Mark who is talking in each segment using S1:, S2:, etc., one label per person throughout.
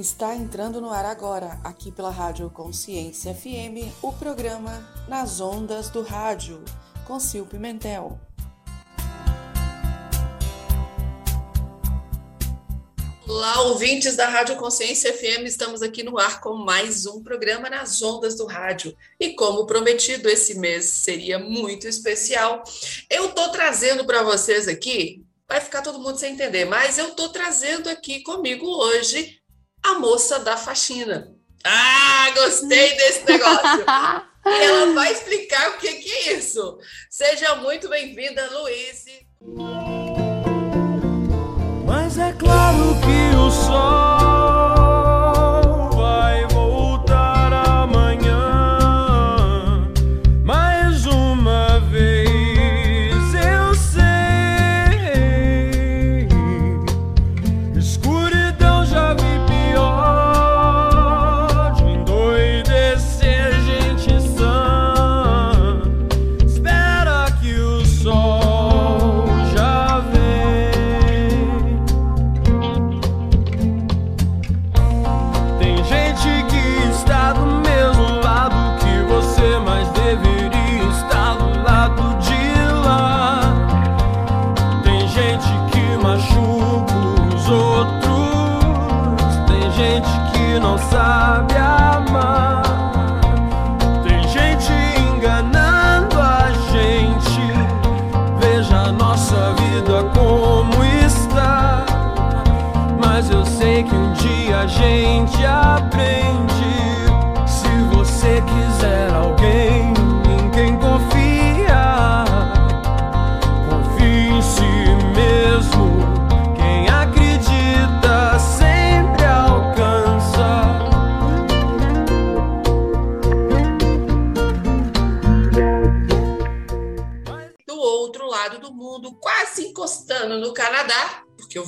S1: Está entrando no ar agora, aqui pela Rádio Consciência FM, o programa Nas Ondas do Rádio, com Sil Pimentel. Olá, ouvintes da Rádio Consciência FM, estamos aqui no ar com mais um programa nas ondas do rádio. E como prometido, esse mês seria muito especial. Eu estou trazendo para vocês aqui, vai ficar todo mundo sem entender, mas eu estou trazendo aqui comigo hoje a moça da faxina. Ah, gostei desse negócio! ela vai explicar o que, que é isso. Seja muito bem-vinda, Luíse.
S2: Mas é claro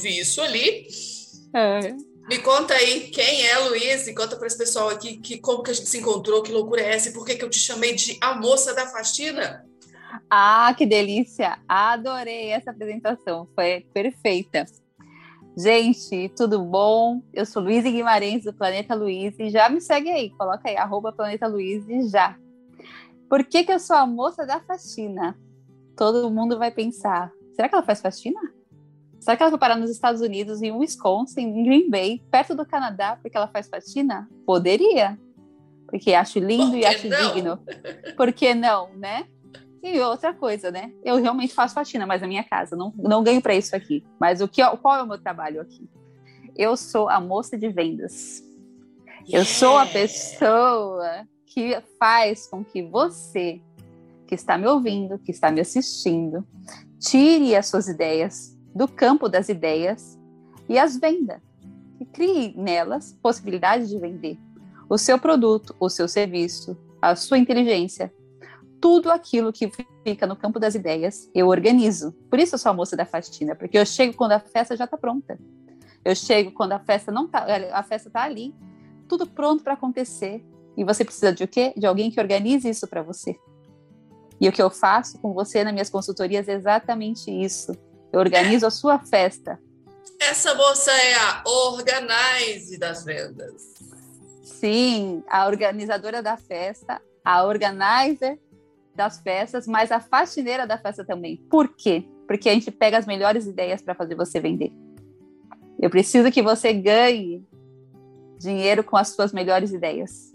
S1: isso ali. É. Me conta aí quem é Luiz e conta para esse pessoal aqui que, como que a gente se encontrou, que loucura é essa e por que, que eu te chamei de a moça da faxina?
S3: Ah, que delícia! Adorei essa apresentação, foi perfeita. Gente, tudo bom? Eu sou Luiz Guimarães do Planeta Luiz e já me segue aí, coloca aí, arroba Planeta Luiz e já. Por que, que eu sou a moça da faxina? Todo mundo vai pensar, será que ela faz faxina? Será que ela foi parar nos Estados Unidos, em Wisconsin, em Green Bay, perto do Canadá, porque ela faz faxina? Poderia. Porque acho lindo e acho não? digno. Por que não, né? E outra coisa, né? Eu realmente faço faxina, mas na minha casa. Não, não ganho para isso aqui. Mas o que, qual é o meu trabalho aqui? Eu sou a moça de vendas. Yeah. Eu sou a pessoa que faz com que você, que está me ouvindo, que está me assistindo, tire as suas ideias do campo das ideias e as venda. E crie nelas possibilidades de vender o seu produto, o seu serviço, a sua inteligência. Tudo aquilo que fica no campo das ideias, eu organizo. Por isso eu sou a moça da faxina, porque eu chego quando a festa já está pronta. Eu chego quando a festa não tá, a festa está ali, tudo pronto para acontecer. E você precisa de o quê? De alguém que organize isso para você. E o que eu faço com você nas minhas consultorias é exatamente isso organizo a sua festa.
S1: Essa moça é a organize das vendas.
S3: Sim, a organizadora da festa, a organizer das festas, mas a faxineira da festa também. Por quê? Porque a gente pega as melhores ideias para fazer você vender. Eu preciso que você ganhe dinheiro com as suas melhores ideias.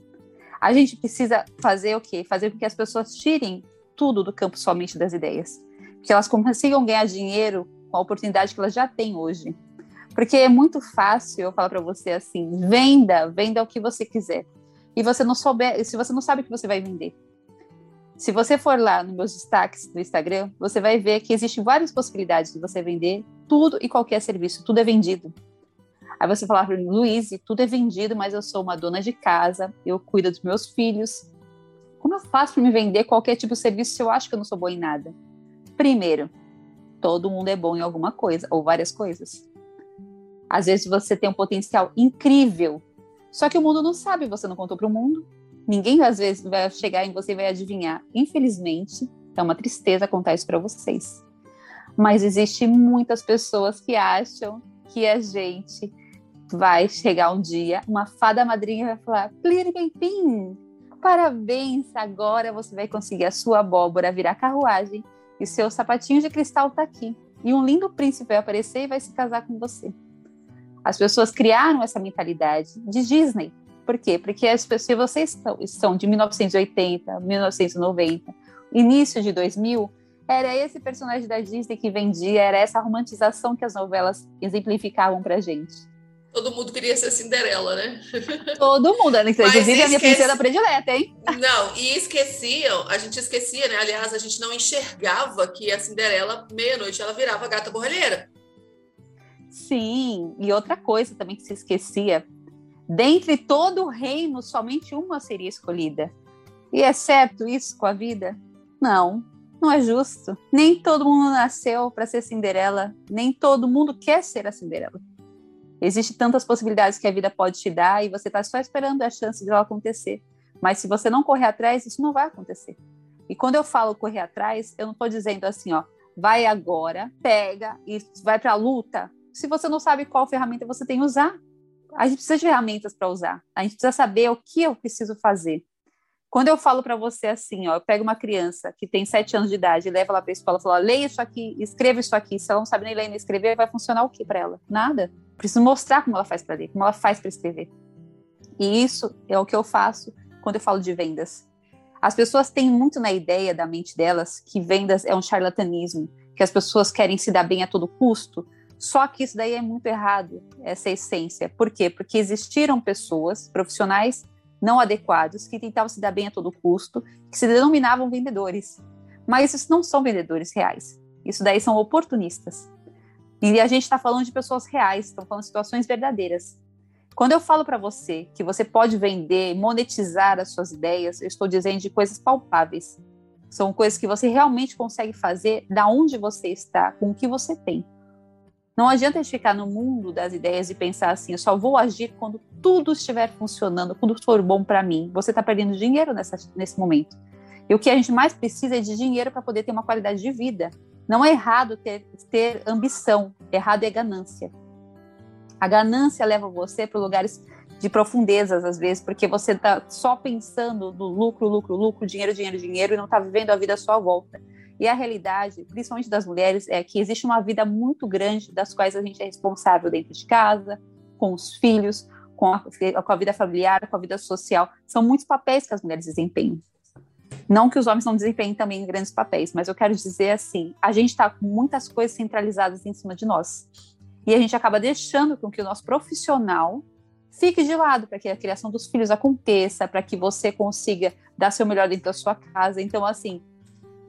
S3: A gente precisa fazer o quê? Fazer com que as pessoas tirem tudo do campo somente das ideias que elas consigam ganhar dinheiro com a oportunidade que elas já têm hoje. Porque é muito fácil eu falar para você assim: venda, venda o que você quiser. E você não souber, se você não sabe o que você vai vender. Se você for lá nos meus destaques do Instagram, você vai ver que existem várias possibilidades de você vender tudo e qualquer serviço, tudo é vendido. Aí você falar para mim, Luiz, tudo é vendido, mas eu sou uma dona de casa, eu cuido dos meus filhos. Como eu faço para me vender qualquer tipo de serviço se eu acho que eu não sou boa em nada? Primeiro, todo mundo é bom em alguma coisa, ou várias coisas. Às vezes você tem um potencial incrível, só que o mundo não sabe, você não contou para o mundo. Ninguém às vezes vai chegar em você e vai adivinhar. Infelizmente, é uma tristeza contar isso para vocês. Mas existe muitas pessoas que acham que a gente vai chegar um dia, uma fada madrinha vai falar: Pliripim, parabéns, agora você vai conseguir a sua abóbora virar carruagem e seu sapatinho de cristal tá aqui. E um lindo príncipe vai aparecer e vai se casar com você. As pessoas criaram essa mentalidade de Disney. Por quê? Porque as pessoas, se vocês estão, estão de 1980, 1990, início de 2000, era esse personagem da Disney que vendia, era essa romantização que as novelas exemplificavam pra gente.
S1: Todo mundo queria ser Cinderela, né?
S3: Todo mundo, né? inclusive esquece... a minha princesa predileta, hein?
S1: Não, e esqueciam, a gente esquecia, né? Aliás, a gente não enxergava que a Cinderela, meia-noite, ela virava gata borralheira.
S3: Sim, e outra coisa também que se esquecia, dentre todo o reino, somente uma seria escolhida. E é certo isso com a vida? Não, não é justo. Nem todo mundo nasceu para ser Cinderela, nem todo mundo quer ser a Cinderela. Existem tantas possibilidades que a vida pode te dar e você está só esperando a chance de ela acontecer. Mas se você não correr atrás, isso não vai acontecer. E quando eu falo correr atrás, eu não estou dizendo assim, ó, vai agora, pega e vai para a luta. Se você não sabe qual ferramenta você tem que usar, a gente precisa de ferramentas para usar. A gente precisa saber o que eu preciso fazer. Quando eu falo para você assim, ó, eu pego uma criança que tem sete anos de idade, leva ela para a escola, falo, leia isso aqui, escreva isso aqui. Se ela não sabe nem ler nem escrever, vai funcionar o que para ela? Nada. Preciso mostrar como ela faz para ler, como ela faz para escrever. E isso é o que eu faço quando eu falo de vendas. As pessoas têm muito na ideia da mente delas que vendas é um charlatanismo, que as pessoas querem se dar bem a todo custo. Só que isso daí é muito errado, essa essência. Por quê? Porque existiram pessoas, profissionais não adequados, que tentavam se dar bem a todo custo, que se denominavam vendedores. Mas isso não são vendedores reais. Isso daí são oportunistas. E a gente está falando de pessoas reais, estão falando de situações verdadeiras. Quando eu falo para você que você pode vender, monetizar as suas ideias, eu estou dizendo de coisas palpáveis. São coisas que você realmente consegue fazer da onde você está, com o que você tem. Não adianta a gente ficar no mundo das ideias e pensar assim, eu só vou agir quando tudo estiver funcionando, quando for bom para mim. Você está perdendo dinheiro nessa, nesse momento. E o que a gente mais precisa é de dinheiro para poder ter uma qualidade de vida. Não é errado ter, ter ambição, errado é ganância. A ganância leva você para lugares de profundezas, às vezes, porque você está só pensando no lucro, lucro, lucro, dinheiro, dinheiro, dinheiro, e não está vivendo a vida à sua volta. E a realidade, principalmente das mulheres, é que existe uma vida muito grande das quais a gente é responsável dentro de casa, com os filhos, com a, com a vida familiar, com a vida social. São muitos papéis que as mulheres desempenham. Não que os homens não desempenhem também grandes papéis, mas eu quero dizer assim: a gente está com muitas coisas centralizadas em cima de nós. E a gente acaba deixando com que o nosso profissional fique de lado para que a criação dos filhos aconteça, para que você consiga dar seu melhor dentro da sua casa. Então, assim,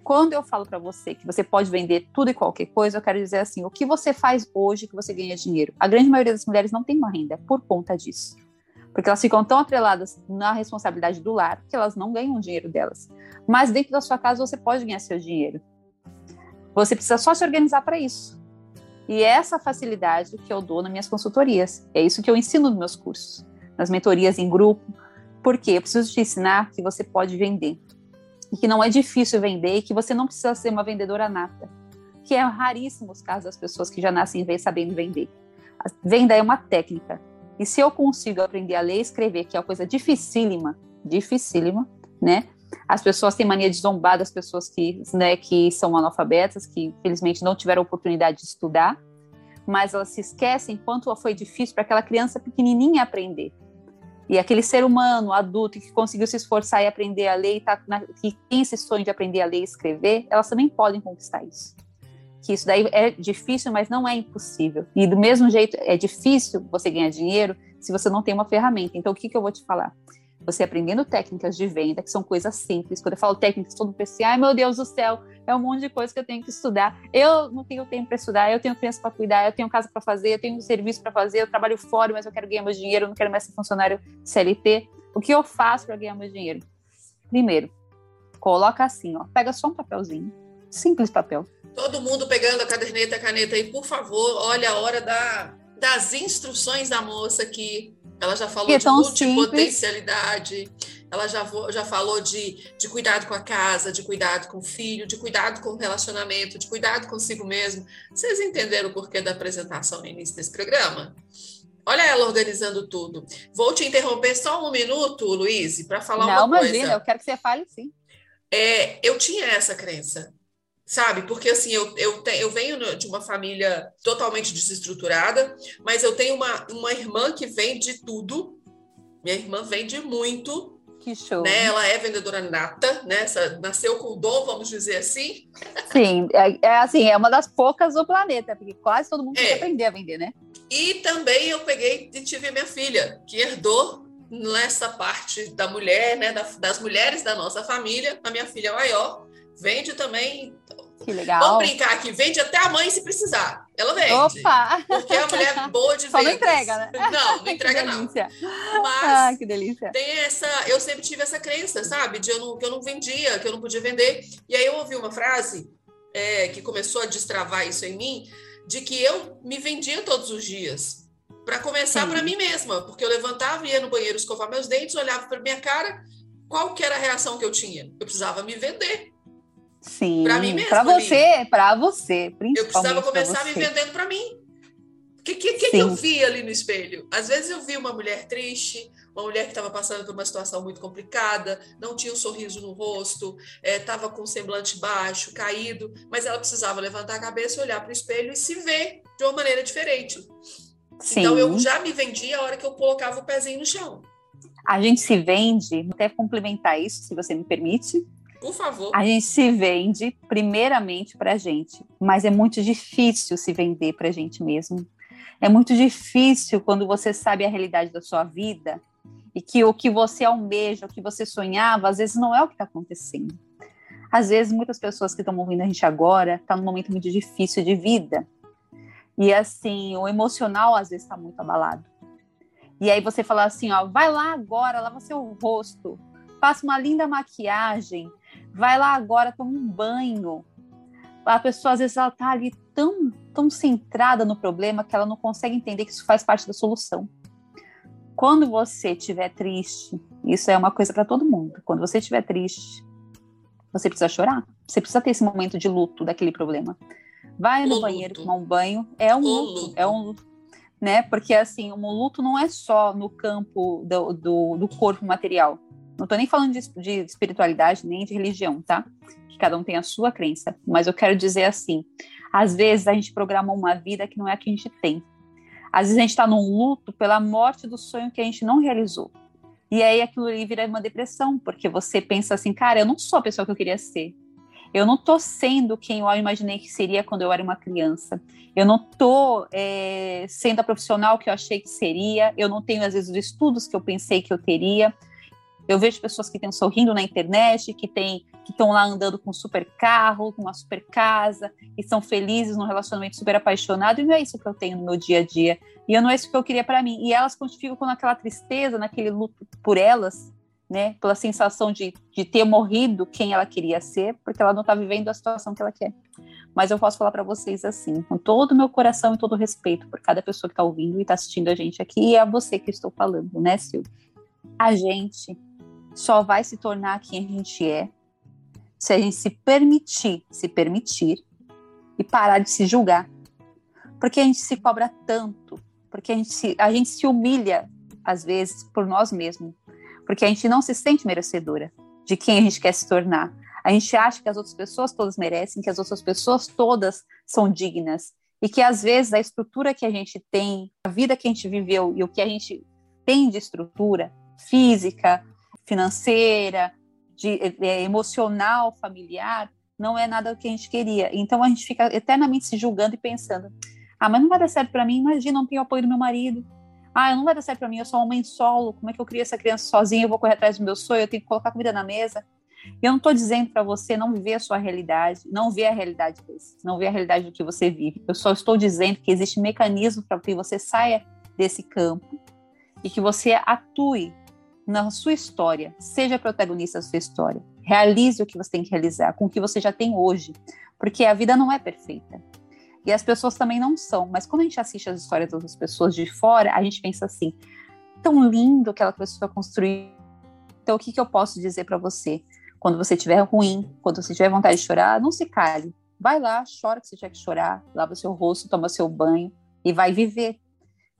S3: quando eu falo para você que você pode vender tudo e qualquer coisa, eu quero dizer assim: o que você faz hoje que você ganha dinheiro? A grande maioria das mulheres não tem uma renda por conta disso. Porque elas ficam tão atreladas na responsabilidade do lar que elas não ganham o dinheiro delas. Mas dentro da sua casa você pode ganhar seu dinheiro. Você precisa só se organizar para isso. E é essa facilidade que eu dou nas minhas consultorias. É isso que eu ensino nos meus cursos, nas mentorias em grupo. Porque eu preciso te ensinar que você pode vender e que não é difícil vender e que você não precisa ser uma vendedora nata, que é raríssimo os casos das pessoas que já nascem sabendo vender. A venda é uma técnica. E se eu consigo aprender a ler e escrever, que é uma coisa dificílima, dificílima, né? As pessoas têm mania de zombar das pessoas que, né, que são analfabetas, que infelizmente não tiveram oportunidade de estudar, mas elas se esquecem quanto foi difícil para aquela criança pequenininha aprender. E aquele ser humano adulto que conseguiu se esforçar e aprender a ler, e tá na, que tem esse sonho de aprender a ler e escrever, elas também podem conquistar isso. Que isso daí é difícil, mas não é impossível. E do mesmo jeito, é difícil você ganhar dinheiro se você não tem uma ferramenta. Então, o que, que eu vou te falar? Você aprendendo técnicas de venda, que são coisas simples. Quando eu falo técnicas, todo mundo pensa assim, ai meu Deus do céu, é um monte de coisa que eu tenho que estudar. Eu não tenho tempo para estudar, eu tenho criança para cuidar, eu tenho casa para fazer, eu tenho serviço para fazer, eu trabalho fora, mas eu quero ganhar meu dinheiro, eu não quero mais ser funcionário CLT. O que eu faço para ganhar meu dinheiro? Primeiro, coloca assim, ó, pega só um papelzinho, simples papel.
S1: Todo mundo pegando a caderneta, a caneta aí, por favor, olha a hora da, das instruções da moça aqui. Ela já falou de multipotencialidade. Simples ela já, já falou de, de cuidado com a casa, de cuidado com o filho, de cuidado com o relacionamento, de cuidado consigo mesmo. Vocês entenderam o porquê da apresentação no início desse programa? Olha ela organizando tudo. Vou te interromper só um minuto, Luiz, para falar
S3: Não,
S1: uma
S3: imagina,
S1: coisa.
S3: eu quero que você fale sim.
S1: É, eu tinha essa crença, sabe? Porque assim, eu, eu, te, eu venho de uma família totalmente desestruturada, mas eu tenho uma, uma irmã que vende tudo. Minha irmã vende muito,
S3: Que show.
S1: né? Ela é vendedora nata, né? Essa, nasceu com o dom, vamos dizer assim.
S3: Sim, é, é assim, é uma das poucas do planeta, porque quase todo mundo tem que
S1: É.
S3: aprender a vender, né?
S1: E também eu peguei e tive minha filha, que herdou nessa parte da mulher, né? da- das mulheres da nossa família. A minha filha maior vende também.
S3: Que
S1: Vamos
S3: legal.
S1: brincar aqui, vende até a mãe se precisar. Ela vende.
S3: Opa!
S1: Porque é uma mulher boa de
S3: Só não entrega, né?
S1: Não, não
S3: que
S1: entrega não. Mas
S3: Ah, que delícia.
S1: tem essa, eu sempre tive essa crença, sabe, de eu não, que eu não vendia, que eu não podia vender. E aí eu ouvi uma frase é, que começou a destravar isso em mim, de que eu me vendia todos os dias. Para começar para mim mesma, porque eu levantava, ia no banheiro escovar meus dentes, olhava para minha cara, qual que era a reação que eu tinha? Eu precisava me vender.
S3: Sim.
S1: Pra mim mesmo
S3: Pra
S1: ali.
S3: você, pra você, principalmente.
S1: Eu precisava
S3: pra
S1: começar me vendendo para mim. O que, que, que, que eu vi ali no espelho? Às vezes eu vi uma mulher triste, uma mulher que estava passando por uma situação muito complicada, não tinha um sorriso no rosto, estava com o semblante baixo, caído, mas ela precisava levantar a cabeça, olhar para o espelho e se ver de uma maneira diferente.
S3: Sim.
S1: Então eu já me vendia a hora que eu colocava o pezinho no chão.
S3: A gente se vende, até complementar isso, se você me permite.
S1: Por favor.
S3: A gente se vende primeiramente pra gente, mas é muito difícil se vender pra gente mesmo. É muito difícil quando você sabe a realidade da sua vida e que o que você almeja, o que você sonhava, às vezes não é o que está acontecendo. Às vezes, muitas pessoas que estão ouvindo a gente agora estão num momento muito difícil de vida. E assim, o emocional às vezes está muito abalado. E aí você fala assim, ó, vai lá agora, lava seu rosto, faça uma linda maquiagem, vai lá agora, toma um banho. A pessoa às vezes ela tá ali tão, tão centrada no problema que ela não consegue entender que isso faz parte da solução. Quando você estiver triste, isso é uma coisa para todo mundo. Quando você estiver triste, você precisa chorar. Você precisa ter esse momento de luto daquele problema. Vai no
S1: O
S3: banheiro
S1: luto.
S3: tomar um banho. É um luto,
S1: luto.
S3: É um luto. Né? Porque assim, o luto não é só no campo do, do, do corpo material. Não estou nem falando de, de espiritualidade nem de religião, tá? Que cada um tem a sua crença. Mas eu quero dizer assim: às vezes a gente programa uma vida que não é a que a gente tem. Às vezes a gente está num luto pela morte do sonho que a gente não realizou. E aí aquilo ali vira uma depressão, porque você pensa assim, cara, eu não sou a pessoa que eu queria ser. Eu não tô sendo quem eu imaginei que seria quando eu era uma criança. Eu não tô é, sendo a profissional que eu achei que seria. Eu não tenho, às vezes, os estudos que eu pensei que eu teria. Eu vejo pessoas que estão sorrindo na internet, que tem, que estão lá andando com um super carro, com uma super casa, e são felizes num relacionamento super apaixonado, e não é isso que eu tenho no meu dia a dia. E não é isso que eu queria para mim. E elas ficam com aquela tristeza, naquele luto por elas, né? Pela sensação de, de ter morrido quem ela queria ser, porque ela não está vivendo a situação que ela quer. Mas eu posso falar para vocês assim, com todo o meu coração e todo o respeito por cada pessoa que está ouvindo e está assistindo a gente aqui, e é a você que eu estou falando, né, Sil? A gente só vai se tornar quem a gente é se a gente se permitir, se permitir e parar de se julgar. Porque a gente se cobra tanto, porque a gente se, a gente se humilha, às vezes, por nós mesmos, porque a gente não se sente merecedora de quem a gente quer se tornar. A gente acha que as outras pessoas todas merecem, que as outras pessoas todas são dignas, e que às vezes a estrutura que a gente tem, a vida que a gente viveu e o que a gente tem de estrutura física, financeira, de, é, emocional, familiar, não é nada que a gente queria. Então a gente fica eternamente se julgando e pensando: ah, mas não vai dar certo para mim. Imagina, não tenho apoio do meu marido. Ah, não vai dar certo para mim. Eu sou mãe solo. Como é que eu crio essa criança sozinha? Eu vou correr atrás do meu sonho. Eu tenho que colocar comida na mesa. Eu não estou dizendo para você não viver a sua realidade, não ver a realidade desse, não ver a realidade do que você vive. Eu só estou dizendo que existe mecanismo para que você saia desse campo e que você atue na sua história, seja protagonista da sua história, realize o que você tem que realizar com o que você já tem hoje, porque a vida não é perfeita. E as pessoas também não são, mas quando a gente assiste as histórias das outras pessoas de fora, a gente pensa assim: tão lindo que aquela pessoa construiu. Então, o que, que eu posso dizer para você? Quando você estiver ruim, quando você tiver vontade de chorar, não se cale. Vai lá, chora que você tiver que chorar, lava seu rosto, toma seu banho e vai viver.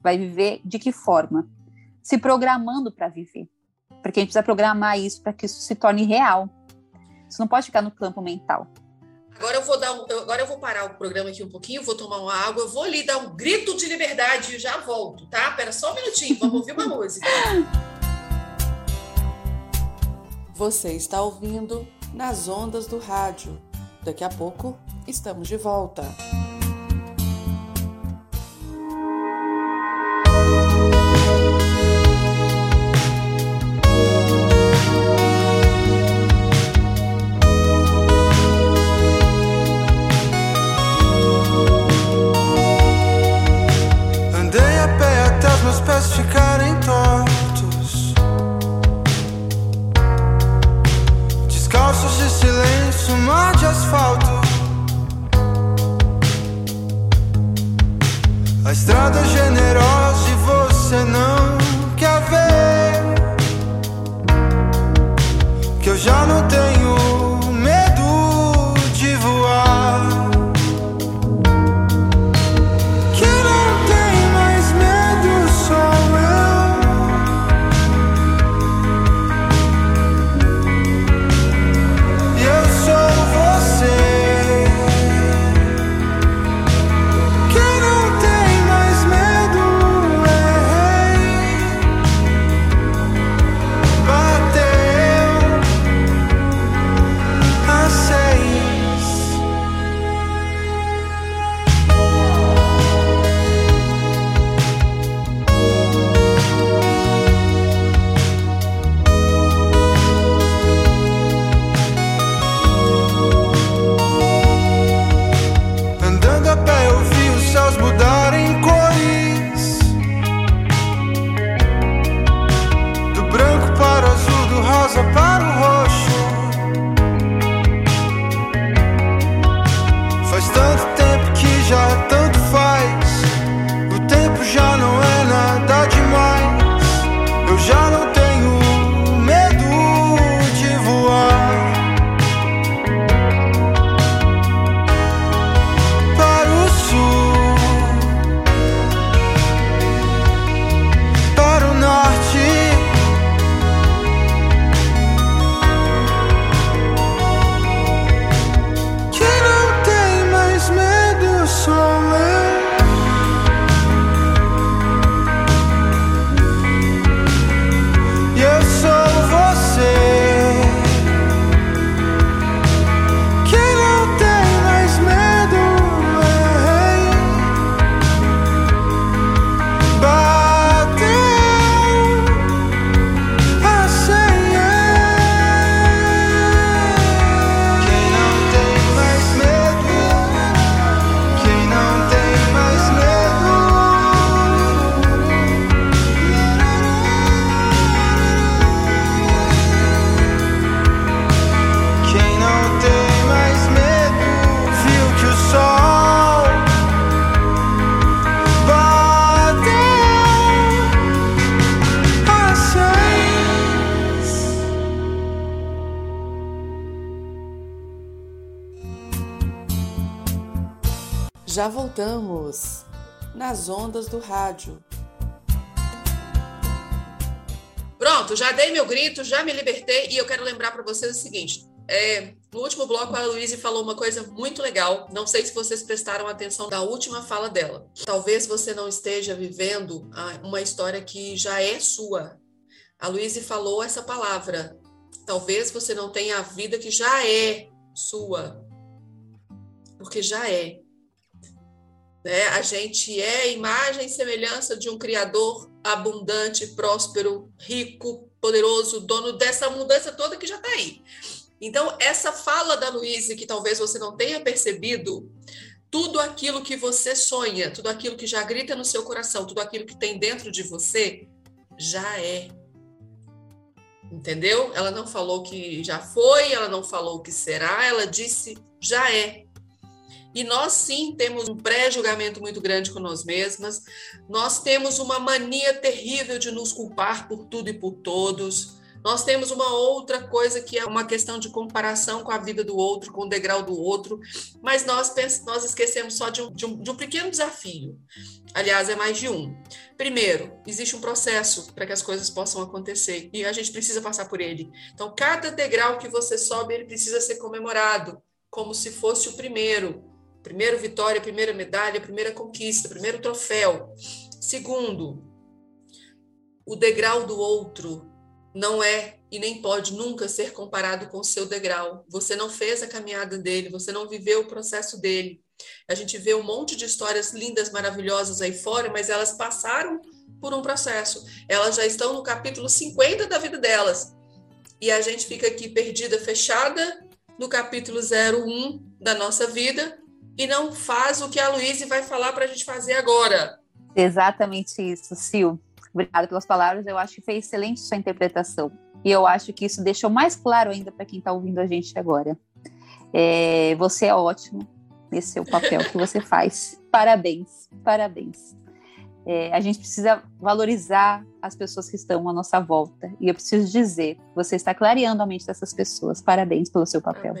S3: Vai viver de que forma? Se programando para viver. Porque a gente precisa programar isso para que isso se torne real. Isso não pode ficar no campo mental.
S1: Agora eu vou dar um, agora eu vou parar o programa aqui um pouquinho, vou tomar uma água, vou ali dar um grito de liberdade e já volto, tá? Pera só um minutinho, vamos ouvir uma música.
S4: Você está ouvindo nas ondas do rádio. Daqui a pouco estamos de volta. pés ficarem tortos, descalços de silêncio, mar de asfalto. A estrada é generosa e você não. Já voltamos nas ondas do rádio.
S1: Pronto, já dei meu grito, já me libertei e eu quero lembrar para vocês o seguinte: é, no último bloco, a Luíse falou uma coisa muito legal. Não sei se vocês prestaram atenção da última fala dela. Talvez você não esteja vivendo ah, uma história que já é sua. A Luíse falou essa palavra. Talvez você não tenha a vida que já é sua. Porque já é. Né? A gente é imagem e semelhança de um Criador abundante, próspero, rico, poderoso, dono dessa mudança toda que já está aí. Então, essa fala da Luísa, que talvez você não tenha percebido, tudo aquilo que você sonha, tudo aquilo que já grita no seu coração, tudo aquilo que tem dentro de você, já é. Entendeu? Ela não falou que já foi, ela não falou que será, ela disse já é. E nós sim temos um pré-julgamento muito grande com nós mesmas, nós temos uma mania terrível de nos culpar por tudo e por todos, Nós temos uma outra coisa que é uma questão de comparação com a vida do outro, com o degrau do outro, mas nós, nós esquecemos só de um, de, um, de um pequeno desafio. Aliás, é mais de um. Primeiro, existe um processo para que as coisas possam acontecer e a gente precisa passar por ele. Então, cada degrau que você sobe, ele precisa ser comemorado como se fosse o primeiro. Primeiro vitória, primeira medalha, primeira conquista, primeiro troféu. Segundo, o degrau do outro não é e nem pode nunca ser comparado com o seu degrau. Você não fez a caminhada dele, você não viveu o processo dele. A gente vê um monte de histórias lindas, maravilhosas aí fora, mas elas passaram por um processo. Elas já estão no capítulo 50 da vida delas. E a gente fica aqui perdida, fechada no capítulo 01 da nossa vida e não faz o que a Luísa vai falar para a gente fazer agora.
S3: Exatamente isso, Sil. Obrigada pelas palavras. Eu acho que foi excelente sua interpretação. E eu acho que isso deixou mais claro ainda para quem está ouvindo a gente agora. É, você é ótimo nesse seu papel que você faz. Parabéns, parabéns. É, a gente precisa valorizar as pessoas que estão à nossa volta. E eu preciso dizer, você está clareando a mente dessas pessoas. Parabéns pelo seu papel.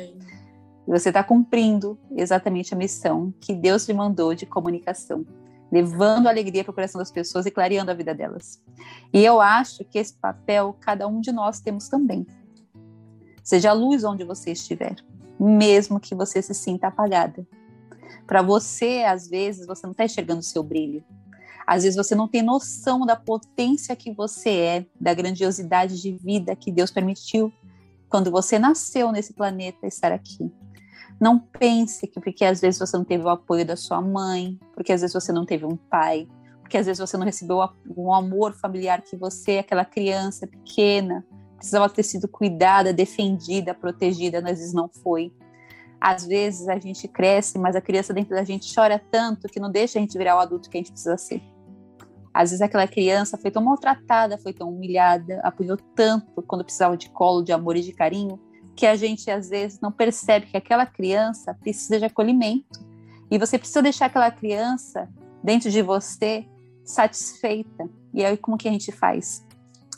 S3: Você está cumprindo exatamente a missão que Deus lhe mandou de comunicação levando alegria para o coração das pessoas e clareando a vida delas. E eu acho que esse papel cada um de nós temos também. Seja a luz onde você estiver, mesmo que você se sinta apagada. Para você, às vezes, você não está enxergando o seu brilho. Às vezes você não tem noção da potência que você é, da grandiosidade de vida que Deus permitiu quando você nasceu nesse planeta estar aqui. Não pense que porque às vezes você não teve o apoio da sua mãe, porque às vezes você não teve um pai, porque às vezes você não recebeu o amor familiar que você, aquela criança pequena, precisava ter sido cuidada, defendida, protegida, às vezes não foi. Às vezes a gente cresce, mas a criança dentro da gente chora tanto que não deixa a gente virar o adulto que a gente precisa ser. Às vezes aquela criança foi tão maltratada, foi tão humilhada, apanhou tanto quando precisava de colo, de amor e de carinho, que a gente às vezes não percebe que aquela criança precisa de acolhimento e você precisa deixar aquela criança dentro de você satisfeita. E aí como que a gente faz?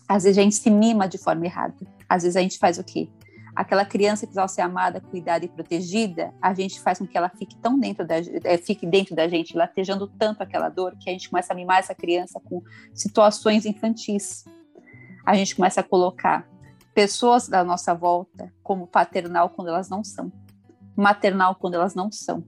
S3: Às vezes a gente se mima de forma errada. Às vezes a gente faz o quê? Aquela criança que precisava ser amada, cuidada e protegida, a gente faz com que ela fique tão dentro da, é, fique dentro da gente, latejando tanto aquela dor, que a gente começa a mimar essa criança com situações infantis. A gente começa a colocar pessoas da nossa volta como paternal quando elas não são, maternal quando elas não são.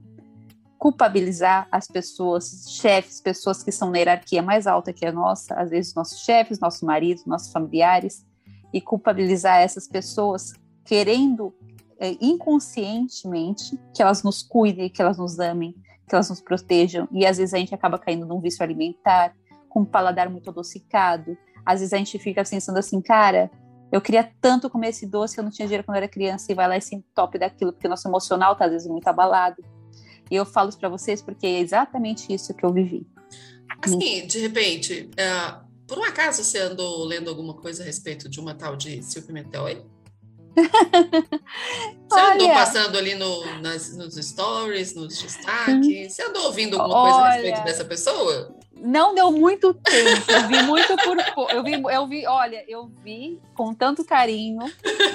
S3: Culpabilizar as pessoas, chefes, pessoas que são na hierarquia mais alta que a nossa, às vezes nossos chefes, nossos maridos, nossos familiares, e culpabilizar essas pessoas querendo é, inconscientemente que elas nos cuidem, que elas nos amem, que elas nos protejam, e às vezes a gente acaba caindo num vício alimentar, com um paladar muito adocicado, às vezes a gente fica pensando assim, cara, eu queria tanto comer esse doce, eu não tinha dinheiro quando eu era criança, e vai lá e se entope daquilo, porque nosso emocional tá às vezes muito abalado. E eu falo isso para vocês porque é exatamente isso que eu vivi.
S1: Assim, de repente, uh, por um acaso você andou lendo alguma coisa a respeito de uma tal de Silvia Pimentel aí? Você Olha, andou passando ali no, nas, nos stories, nos destaques? Você andou ouvindo alguma coisa a respeito dessa pessoa?
S3: Não deu muito tempo. Eu vi muito por eu vi, eu vi, olha, eu vi com tanto carinho.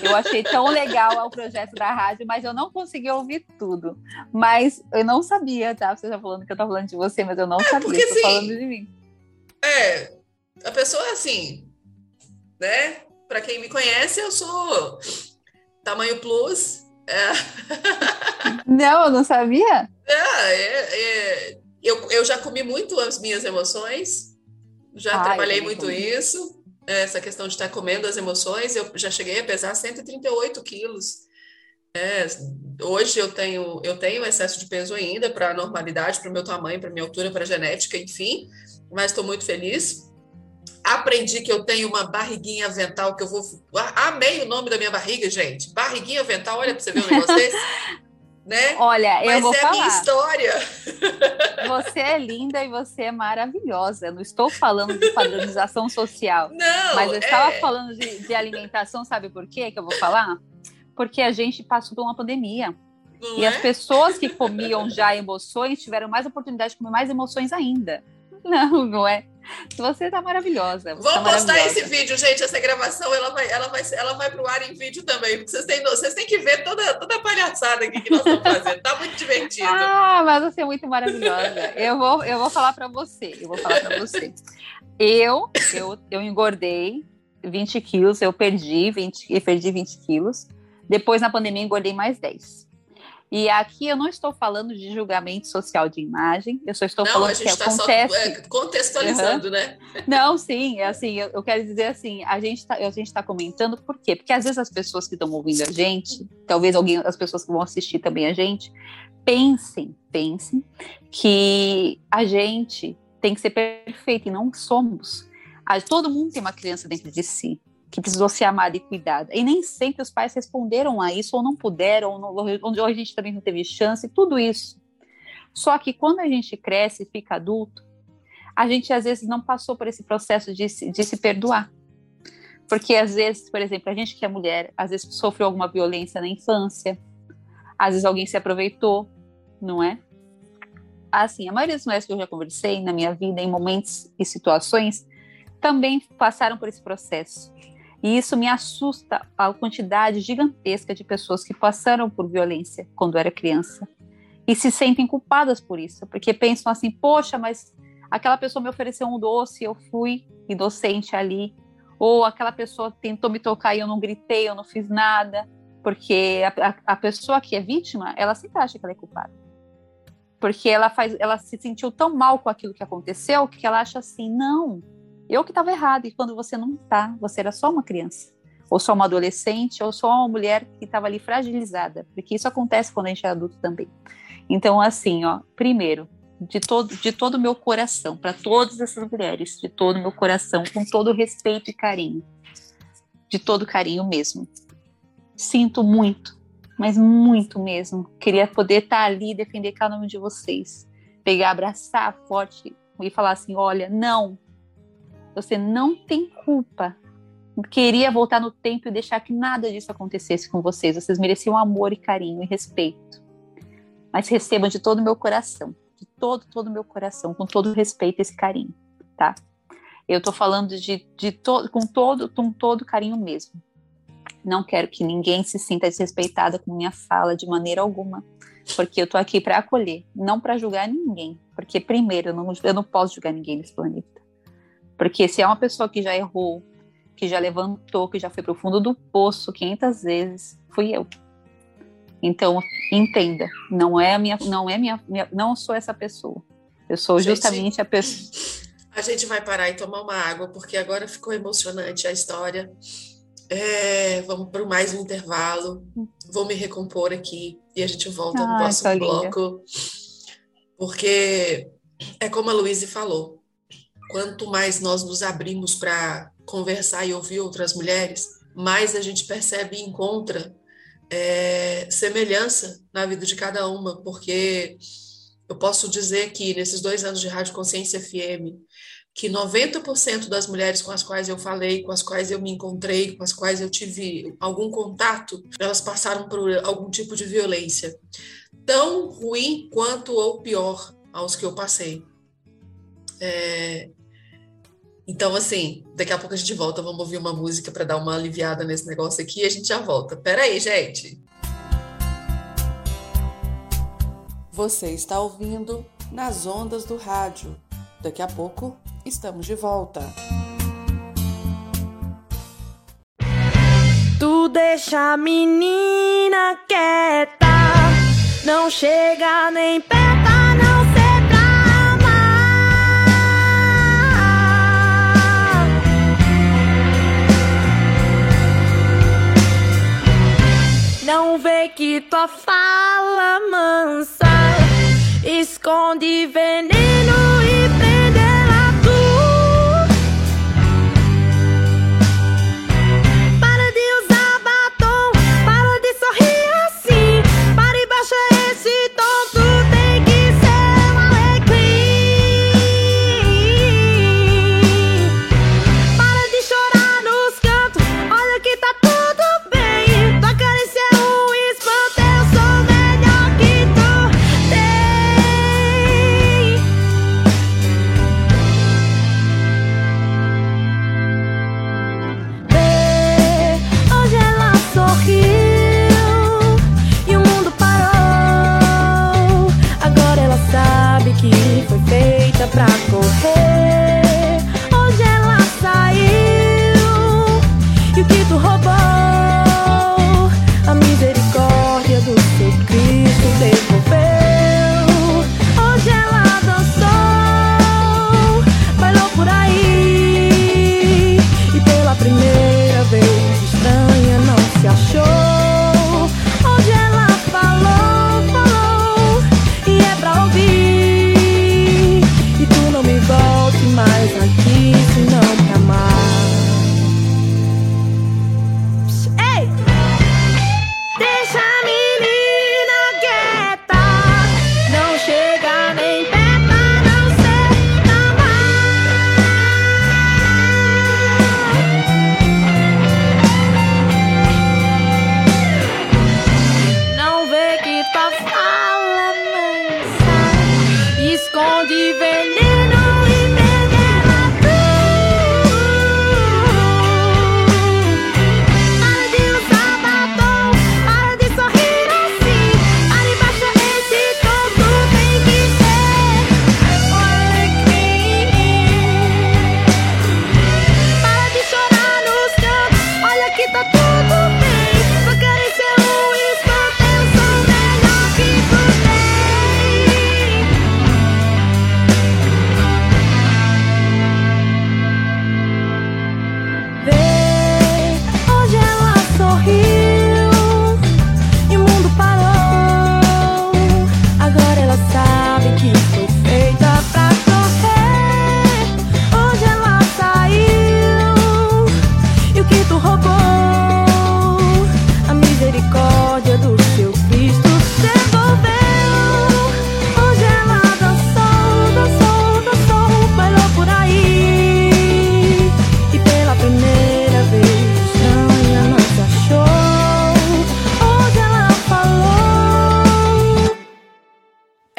S3: Eu achei tão legal o projeto da rádio, mas eu não consegui ouvir tudo. Mas eu não sabia, tá? Você já falando que eu tô falando de você, mas eu não é, sabia. Porque, assim, falando de mim.
S1: É, a pessoa é assim, né? Para quem me conhece, eu sou tamanho plus. É.
S3: Não, eu não sabia.
S1: É, é, é eu, eu já comi muito as minhas emoções, já trabalhei muito comi. isso, essa questão de estar comendo as emoções. Eu já cheguei a pesar 138 quilos. É, hoje eu tenho eu tenho excesso de peso ainda para a normalidade, para o meu tamanho, para minha altura, para a genética, enfim, mas estou muito feliz. Aprendi que eu tenho uma barriguinha avental que eu vou. Amei o nome da minha barriga, gente. Barriguinha avental, olha para você ver um negócio desse. Né?
S3: Olha, eu
S1: Mas
S3: vou
S1: é
S3: falar.
S1: a minha história.
S3: Você é linda e você é maravilhosa. Eu não estou falando de padronização social.
S1: Não,
S3: mas eu estava é... falando de, de, alimentação, sabe por quê que eu vou falar? Porque a gente passou por uma pandemia. Não e é? as pessoas que comiam já emoções tiveram mais oportunidade de comer mais emoções ainda. Não, não é. Você tá maravilhosa.
S1: Vou
S3: tá
S1: postar esse vídeo, gente. Essa gravação ela vai, ela vai, ela vai pro ar em vídeo também. Vocês têm, vocês têm que ver toda, toda a palhaçada que nós estamos fazendo. Tá muito divertido.
S3: Ah, mas você é muito maravilhosa. Eu vou, eu vou falar para você. Eu vou falar para você. Eu, eu, eu engordei 20 quilos, eu perdi 20, eu perdi 20 quilos. Depois, na pandemia, engordei mais 10. E aqui eu não estou falando de julgamento social de imagem, eu só estou não, falando que tá acontece. Só, é,
S1: contextualizando, uhum. né?
S3: Não, sim, é assim, eu, eu, quero dizer assim, a gente está a gente tá comentando por quê? Porque às vezes as pessoas que estão ouvindo a gente, talvez alguém, as pessoas que vão assistir também a gente, pensem, pensem que a gente tem que ser perfeito e não somos. Todo mundo tem uma criança dentro de si que precisou ser amada e cuidada. E nem sempre os pais responderam a isso, ou não puderam, ou, a gente também não teve chance, tudo isso. Só que quando a gente cresce e fica adulto, a gente às vezes não passou por esse processo de se, de se perdoar. Porque às vezes, por exemplo, a gente que é mulher, às vezes sofreu alguma violência na infância, às vezes alguém se aproveitou, não é? Assim, a maioria das mulheres que eu já conversei na minha vida, em momentos e situações, também passaram por esse processo. E isso me assusta a quantidade gigantesca de pessoas que passaram por violência quando era criança e se sentem culpadas por isso, porque pensam assim: poxa, mas aquela pessoa me ofereceu um doce, eu fui inocente ali, ou aquela pessoa tentou me tocar e eu não gritei, eu não fiz nada, porque a, a, a pessoa que é vítima, ela sempre acha que ela é culpada. Porque ela faz, ela se sentiu tão mal com aquilo que aconteceu que ela acha assim: não, eu que estava errado, e quando você não está, você era só uma criança, ou só uma adolescente, ou só uma mulher que estava ali fragilizada, porque isso acontece quando a gente é adulto também. Então, assim, ó, primeiro, de todo de todo o meu coração, para todas essas mulheres, de todo o meu coração, com todo respeito e carinho, de todo carinho mesmo. Sinto muito, mas muito mesmo. Queria poder estar tá ali e defender cada um de vocês. Pegar, abraçar forte e falar assim: olha, não, você não tem culpa. Queria voltar no tempo e deixar que nada disso acontecesse com vocês. Vocês mereciam amor e carinho e respeito. Mas recebam de todo o meu coração, de todo, todo o meu coração, com todo o respeito e esse carinho, tá? Eu tô falando de, de to, com todo, com todo carinho mesmo. Não quero que ninguém se sinta desrespeitada com minha fala de maneira alguma, porque eu tô aqui para acolher, não para julgar ninguém. Porque primeiro, eu não, eu não posso julgar ninguém nesse planeta. Porque se é uma pessoa que já errou, que já levantou, que já foi para o fundo do poço 500 vezes, fui eu. Então, entenda, não é a minha, não é minha, minha não sou essa pessoa. Eu sou gente, justamente a pessoa.
S1: A gente vai parar e tomar uma água, porque agora ficou emocionante a história. É, vamos para mais um intervalo. Vou me recompor aqui e a gente volta no próximo bloco. Porque é como a Luíse falou, quanto mais nós nos abrimos para conversar e ouvir outras mulheres, mais a gente percebe e encontra é, semelhança na vida de cada uma, porque eu posso dizer que nesses dois anos de Rádio Consciência FM, que 90% das mulheres com as quais eu falei, com as quais eu me encontrei, com as quais eu tive algum contato, elas passaram por algum tipo de violência, tão ruim quanto ou pior aos que eu passei. É, então, assim, daqui a pouco a gente volta, vamos ouvir uma música para dar uma aliviada nesse negócio aqui e a gente já volta. Pera aí, gente.
S4: Você está ouvindo nas ondas do rádio. Daqui a pouco estamos de volta.
S5: Tu deixa a menina quieta, não chega nem perto. Não vê que tua fala mansa esconde veneno. Pra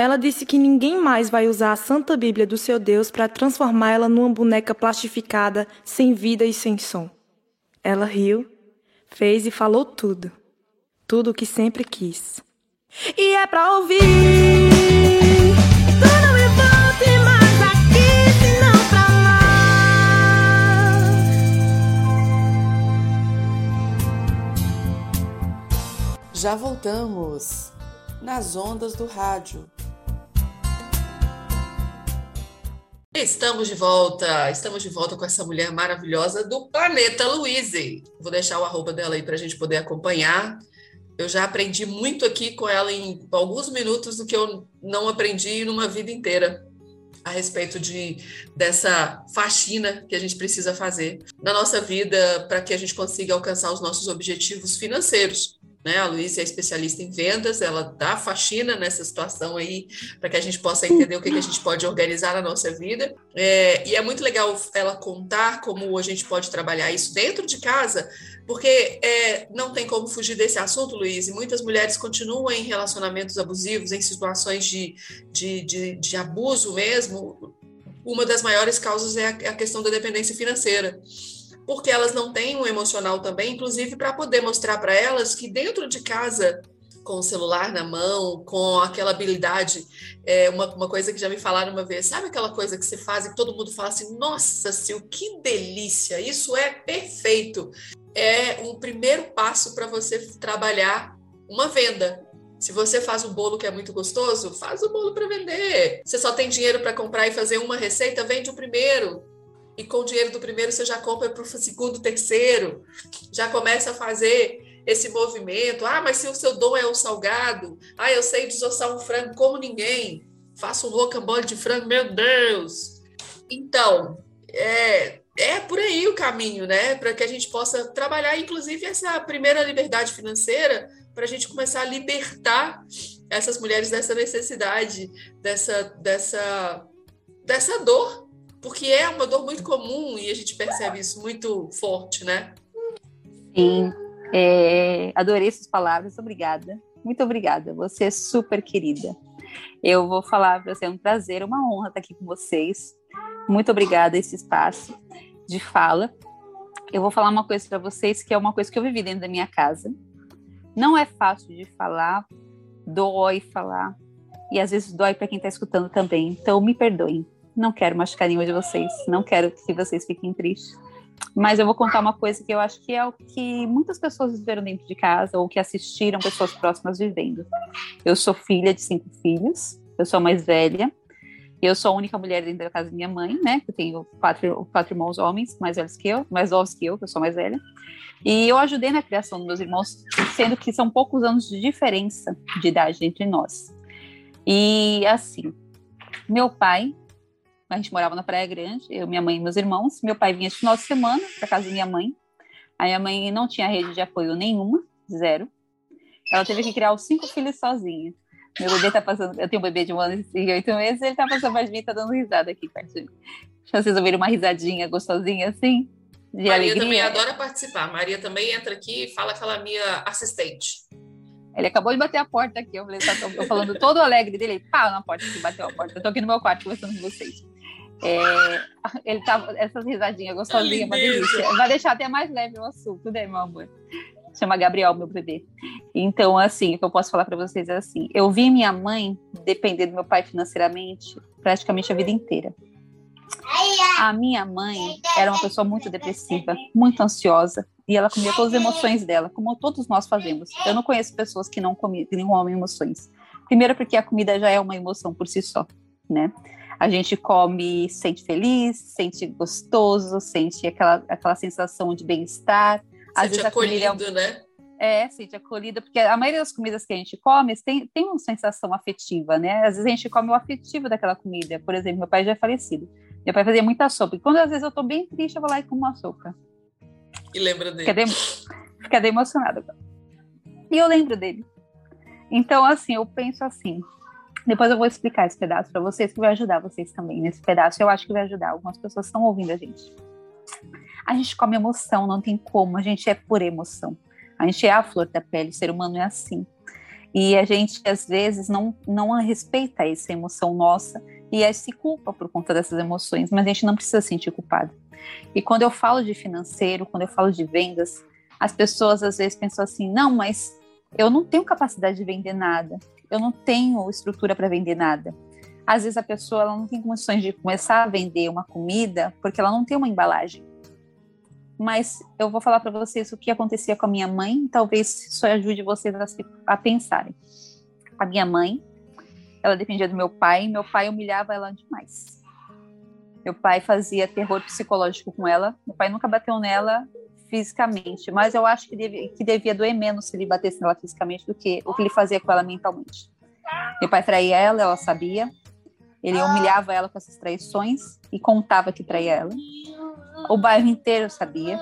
S5: Ela disse que ninguém mais vai usar a Santa Bíblia do seu Deus para transformá-la numa boneca plastificada, sem vida e sem som. Ela riu, fez e falou tudo. Tudo o que sempre quis. E é pra ouvir. Tu não me mais aqui, pra lá.
S4: Já voltamos nas ondas do rádio.
S1: Estamos de volta, estamos de volta com essa mulher maravilhosa do planeta Louise. Vou deixar o arroba dela aí para a gente poder acompanhar. Eu já aprendi muito aqui com ela em alguns minutos do que eu não aprendi numa vida inteira a respeito de dessa faxina que a gente precisa fazer na nossa vida para que a gente consiga alcançar os nossos objetivos financeiros. Né? A Luísa é especialista em vendas, ela dá faxina nessa situação aí para que a gente possa entender o que, que a gente pode organizar na nossa vida. É, e é muito legal ela contar como a gente pode trabalhar isso dentro de casa, porque é, não tem como fugir desse assunto, Luiz, e muitas mulheres continuam em relacionamentos abusivos, em situações de, de, de, de abuso mesmo. Uma das maiores causas é a, a questão da dependência financeira porque elas não têm um emocional também, inclusive para poder mostrar para elas que dentro de casa, com o celular na mão, com aquela habilidade, é, uma, uma coisa que já me falaram uma vez, sabe aquela coisa que você faz e todo mundo fala assim, nossa, Sil, que delícia, isso é perfeito. É um primeiro passo para você trabalhar uma venda, se você faz um bolo que é muito gostoso, faz o bolo para vender. Você só tem dinheiro para comprar e fazer uma receita, vende o primeiro e com o dinheiro do primeiro você já compra para o segundo, terceiro, já começa a fazer esse movimento. Ah, mas se o seu dom é o salgado, ah, eu sei desossar um frango como ninguém, faço um rocambole de frango, meu Deus. Então, é, é por aí o caminho, né? Para que a gente possa trabalhar, inclusive, essa primeira liberdade financeira, para a gente começar a libertar essas mulheres dessa necessidade, dessa, dessa, dessa dor porque é uma dor muito comum e a gente percebe isso muito forte, né?
S3: Sim, é, adorei essas palavras, obrigada. Muito obrigada, você é super querida. Eu vou falar para você, é um prazer, uma honra estar aqui com vocês. Muito obrigada esse espaço de fala. Eu vou falar uma coisa para vocês que é uma coisa que eu vivi dentro da minha casa. Não é fácil de falar, dói falar, e às vezes dói para quem está escutando também. Então me perdoem Não quero machucar nenhum de vocês. Não quero que vocês fiquem tristes. Mas eu vou contar uma coisa que eu acho que é o que muitas pessoas viveram dentro de casa ou que assistiram pessoas próximas vivendo. Eu sou filha de cinco filhos, eu sou a mais velha, eu sou a única mulher dentro da casa da minha mãe, né? Eu tenho quatro, quatro irmãos homens, mais velhos que eu, mais novos que eu, que eu sou mais velha. E eu ajudei na criação dos meus irmãos, sendo que são poucos anos de diferença de idade entre nós. E assim, meu pai a gente morava na Praia Grande, eu, minha mãe e meus irmãos. Meu pai vinha de final de semana para casa da minha mãe. A minha mãe não tinha rede de apoio nenhuma, zero. Ela teve que criar os cinco filhos sozinha. Meu bebê tá passando. Eu tenho um bebê de um ano e oito meses, ele tá passando mais de mim, tá dando risada aqui perto de mim. Vocês ouviram uma risadinha gostosinha assim?
S1: De Maria alegria. também adora participar. Maria também entra aqui e fala que ela é minha assistente.
S3: Ele acabou de bater a porta aqui. Eu falei, tá, eu falando todo alegre dele, ele pá na porta que bateu a porta. Eu tô aqui no meu quarto conversando com vocês. É, ele tá, essas risadinhas gostosinhas, uma delícia. Vai deixar até mais leve o assunto, né, meu amor? Chama Gabriel, meu bebê. Então, assim, o que eu posso falar para vocês é assim: eu vi minha mãe depender do meu pai financeiramente praticamente a vida inteira. A minha mãe era uma pessoa muito depressiva, muito ansiosa, e ela comia todas as emoções dela, como todos nós fazemos. Eu não conheço pessoas que não comem, que não comem emoções. Primeiro, porque a comida já é uma emoção por si só, né? A gente come, sente feliz, sente gostoso, sente aquela, aquela sensação de bem-estar.
S1: Às sente vezes acolhido, é, né?
S3: É, sente acolhida, porque a maioria das comidas que a gente come tem, tem uma sensação afetiva, né? Às vezes a gente come o afetivo daquela comida. Por exemplo, meu pai já é falecido. Meu pai fazia muita sopa. E quando às vezes eu tô bem triste, eu vou lá e como uma sopa.
S1: E lembra dele.
S3: Fiquei, emocionada. E eu lembro dele. Então, assim, eu penso assim, depois eu vou explicar esse pedaço para vocês, que vai ajudar vocês também nesse pedaço. Eu acho que vai ajudar. Algumas pessoas estão ouvindo a gente. A gente come emoção, não tem como. A gente é por emoção. A gente é a flor da pele. O ser humano é assim. E a gente, às vezes, não, não respeita essa emoção nossa e se culpa por conta dessas emoções, mas a gente não precisa se sentir culpado. E quando eu falo de financeiro, quando eu falo de vendas, as pessoas às vezes pensam assim: não, mas eu não tenho capacidade de vender nada eu não tenho estrutura para vender nada. Às vezes a pessoa ela não tem condições de começar a vender uma comida porque ela não tem uma embalagem. Mas eu vou falar para vocês o que acontecia com a minha mãe, talvez isso ajude vocês a, a pensarem. A minha mãe, ela dependia do meu pai, meu pai humilhava ela demais. Meu pai fazia terror psicológico com ela. Meu pai nunca bateu nela fisicamente, mas eu acho que, deve, que devia doer menos se ele batesse nela fisicamente do que o que ele fazia com ela mentalmente. Meu pai traía ela, ela sabia. Ele humilhava ela com essas traições e contava que traía ela. O bairro inteiro sabia.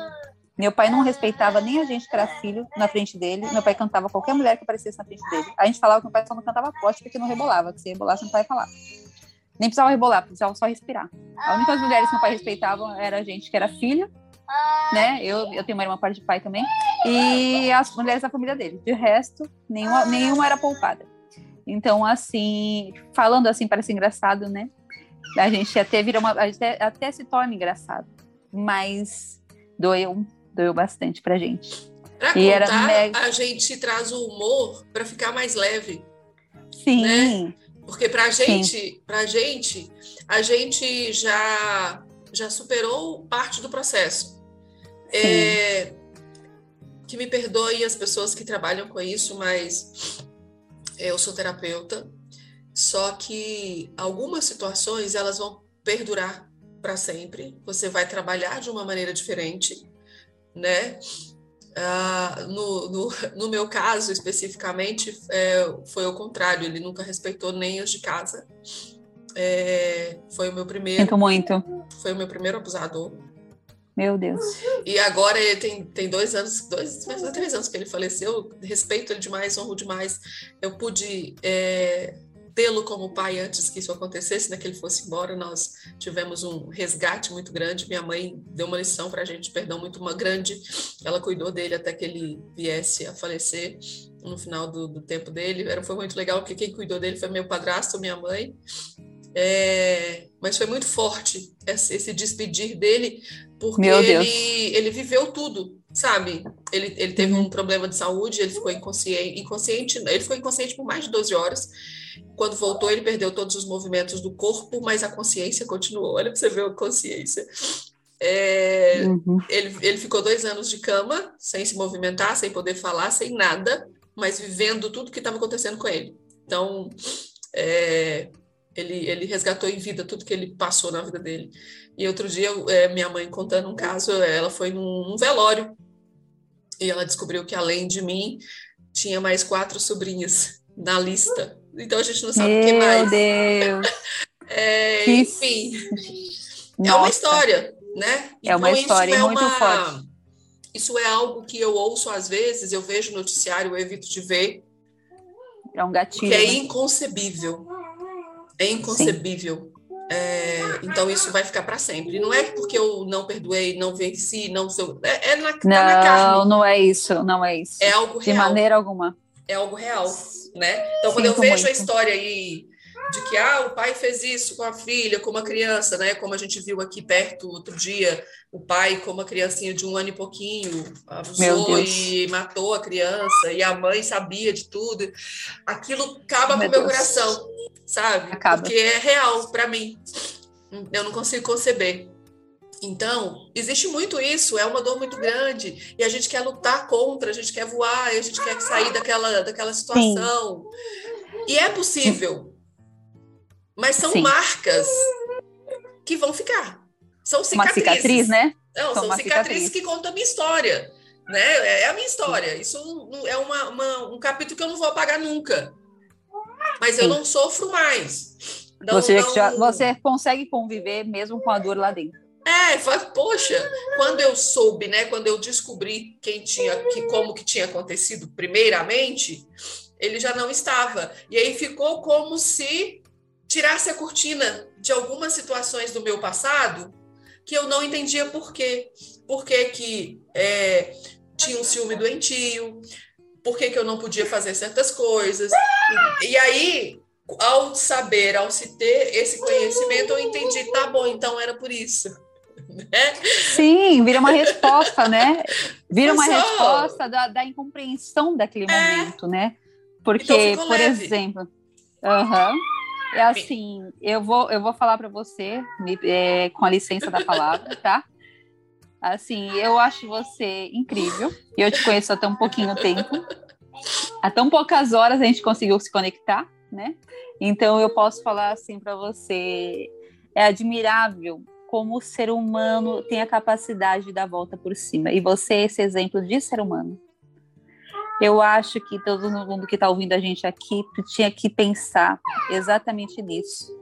S3: Meu pai não respeitava nem a gente que era filho na frente dele. Meu pai cantava qualquer mulher que aparecesse na frente dele. A gente falava que meu pai só não cantava poste porque não rebolava, que se rebolasse meu pai falava. Nem precisava rebolar, precisava só respirar. A única mulheres que meu pai respeitava era a gente que era filha né? Eu, eu tenho uma irmã parte de pai também. E as mulheres da família dele. De resto, nenhuma, nenhuma era poupada. Então, assim, falando assim, parece engraçado, né? A gente até vira uma. Até, até se torna engraçado. Mas doeu, doeu bastante pra gente.
S1: Pra e contar, mega... a gente traz o humor para ficar mais leve.
S3: Sim.
S1: Né? Porque pra gente, Sim. pra gente, a gente já já superou parte do processo. É, que me perdoe as pessoas que trabalham com isso, mas eu sou terapeuta. Só que algumas situações elas vão perdurar para sempre. Você vai trabalhar de uma maneira diferente, né? Ah, no, no, no, meu caso especificamente é, foi o contrário. Ele nunca respeitou nem os de casa. É, foi o meu primeiro.
S3: Sinto muito.
S1: Foi o meu primeiro abusador.
S3: Meu Deus.
S1: E agora ele tem, tem dois anos, dois, três anos que ele faleceu. Respeito ele demais, honro demais. Eu pude é, tê-lo como pai antes que isso acontecesse, né, que ele fosse embora. Nós tivemos um resgate muito grande. Minha mãe deu uma lição para a gente, perdão, muito uma grande. Ela cuidou dele até que ele viesse a falecer no final do, do tempo dele. Era, foi muito legal, porque quem cuidou dele foi meu padrasto, minha mãe. É, mas foi muito forte esse, esse despedir dele, porque ele, ele viveu tudo, sabe? Ele, ele teve um problema de saúde, ele ficou inconsciente, inconsciente, ele ficou inconsciente por mais de 12 horas. Quando voltou, ele perdeu todos os movimentos do corpo, mas a consciência continuou. Olha para você ver a consciência. É,
S3: Uhum.
S1: ele, ele ficou dois anos de cama, sem se movimentar, sem poder falar, sem nada, mas vivendo tudo que estava acontecendo com ele. Então, é, ele, ele resgatou em vida tudo que ele passou na vida dele. E outro dia, é, minha mãe contando um caso, ela foi num, num velório e ela descobriu que, além de mim, tinha mais quatro sobrinhas na lista. Então, a gente não sabe o que
S3: Meu
S1: mais.
S3: Deus.
S1: É,
S3: Que-
S1: enfim, é uma
S3: Nossa.
S1: história, né?
S3: É uma
S1: Então,
S3: história
S1: isso é
S3: muito
S1: uma-
S3: forte.
S1: Isso é algo que eu ouço às vezes, eu vejo no noticiário, eu evito de ver,
S3: É um gatilho.
S1: que é
S3: né?
S1: inconcebível. É inconcebível. É, então isso vai ficar para sempre. Não é porque eu não perdoei, não venci, não sou. É, é na, tá na
S3: Não,
S1: carne.
S3: não é isso, não é isso.
S1: É algo
S3: De
S1: real.
S3: maneira alguma.
S1: É algo real, né? Então quando eu
S3: Sinto
S1: vejo a
S3: muito.
S1: história aí de que ah, o pai fez isso com a filha, com uma criança, né? Como a gente viu aqui perto outro dia, o pai com uma criancinha de um ano e pouquinho abusou e matou a criança e a mãe sabia de tudo. Aquilo acaba
S3: Meu
S1: com o meu
S3: Deus.
S1: coração, sabe?
S3: Acaba.
S1: Porque é real para mim. Eu não consigo conceber. Então, existe muito isso, é uma dor muito grande, e a gente quer lutar contra, a gente quer voar, a gente quer sair daquela, daquela situação. E é possível, mas são
S3: Sim.
S1: marcas que vão ficar. São
S3: Uma
S1: cicatrizes.
S3: cicatriz, né?
S1: Não,
S3: São
S1: são
S3: uma
S1: cicatrizes
S3: cicatriz.
S1: que contam a minha história. Né? É a minha história. Isso é uma, uma- um capítulo que eu não vou apagar nunca. Mas eu
S3: Sim.
S1: não sofro mais. Não-
S3: você,
S1: não-
S3: já- você consegue conviver mesmo com a dor lá dentro.
S1: É, fala, poxa, quando eu soube, né, quando eu descobri quem tinha, que como que tinha acontecido primeiramente, ele já não estava. E aí ficou como se tirasse a cortina de algumas situações do meu passado que eu não entendia por quê. Por que que é, tinha um ciúme doentio, por que que eu não podia fazer certas coisas. E, e aí, ao saber, ao se ter esse conhecimento, eu entendi, tá bom, então era por isso. Né?
S3: Sim, vira uma resposta, né? Vira uma
S1: só-
S3: resposta da, da incompreensão daquele
S1: É.
S3: momento, né? Porque,
S1: Então
S3: por
S1: leve.
S3: exemplo, é assim, eu vou, eu vou falar para você, me- é, com a licença da palavra, tá? Assim, eu acho você incrível. Eu te conheço há tão pouquinho tempo. Há tão poucas horas a gente conseguiu se conectar, né? Então eu posso falar assim para você, é admirável como o ser humano tem a capacidade de dar volta por cima. E você é esse exemplo de ser humano. Eu acho que todo mundo que está ouvindo a gente aqui tinha que pensar exatamente nisso.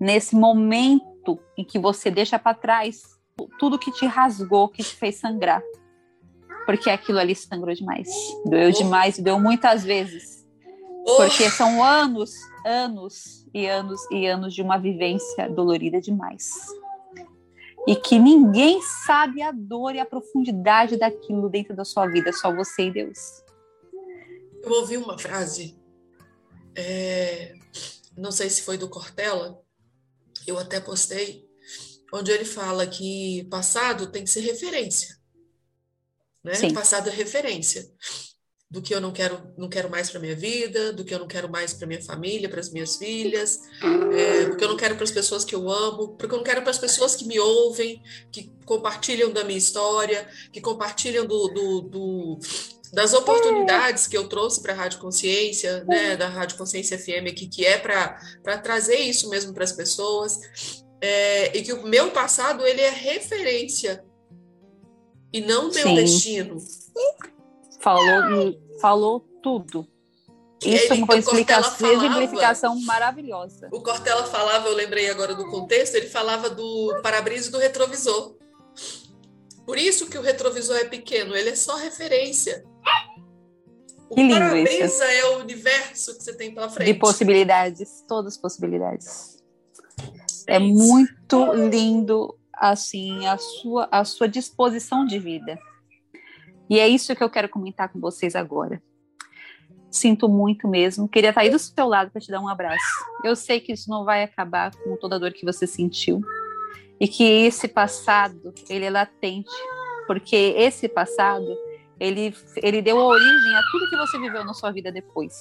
S3: Nesse momento em que você deixa para trás tudo que te rasgou, que te fez sangrar. Porque aquilo ali sangrou demais. Doeu demais, doeu muitas vezes. Porque são anos, anos e anos e anos de uma vivência dolorida demais. E que ninguém sabe a dor e a profundidade daquilo dentro da sua vida, só você e Deus.
S1: eu ouvi uma frase, é, não sei se foi do Cortella, eu até postei, onde ele fala que passado tem que ser referência. Né?
S3: Sim.
S1: Passado é referência do que eu não quero, não quero mais para minha vida, do que eu não quero mais para minha família, para as minhas filhas, é, do que eu não quero para as pessoas que eu amo, porque eu não quero para as pessoas que me ouvem, que compartilham da minha história, que compartilham do, do- do- das oportunidades que eu trouxe para a Rádio Consciência, né, da Rádio Consciência FM aqui, que é para trazer isso mesmo para as pessoas, é, e que o meu passado ele é referência e não meu
S3: Sim.
S1: destino.
S3: Falou, falou tudo. Isso
S1: ele- Cortella
S3: explicação, exemplificação maravilhosa.
S1: O Cortella falava, eu lembrei agora do contexto, ele falava do para-brisa e do retrovisor. Por isso que o retrovisor é pequeno, ele é só referência. O para-brisa é o universo que você tem pela frente.
S3: De possibilidades, todas as possibilidades. É muito lindo assim a sua a sua disposição de vida. E é isso que eu quero comentar com vocês agora. Sinto muito mesmo. Queria estar aí do seu lado para te dar um abraço. Eu sei que isso não vai acabar com toda a dor que você sentiu e que esse passado ele é latente, porque esse passado ele ele deu origem a tudo que você viveu na sua vida depois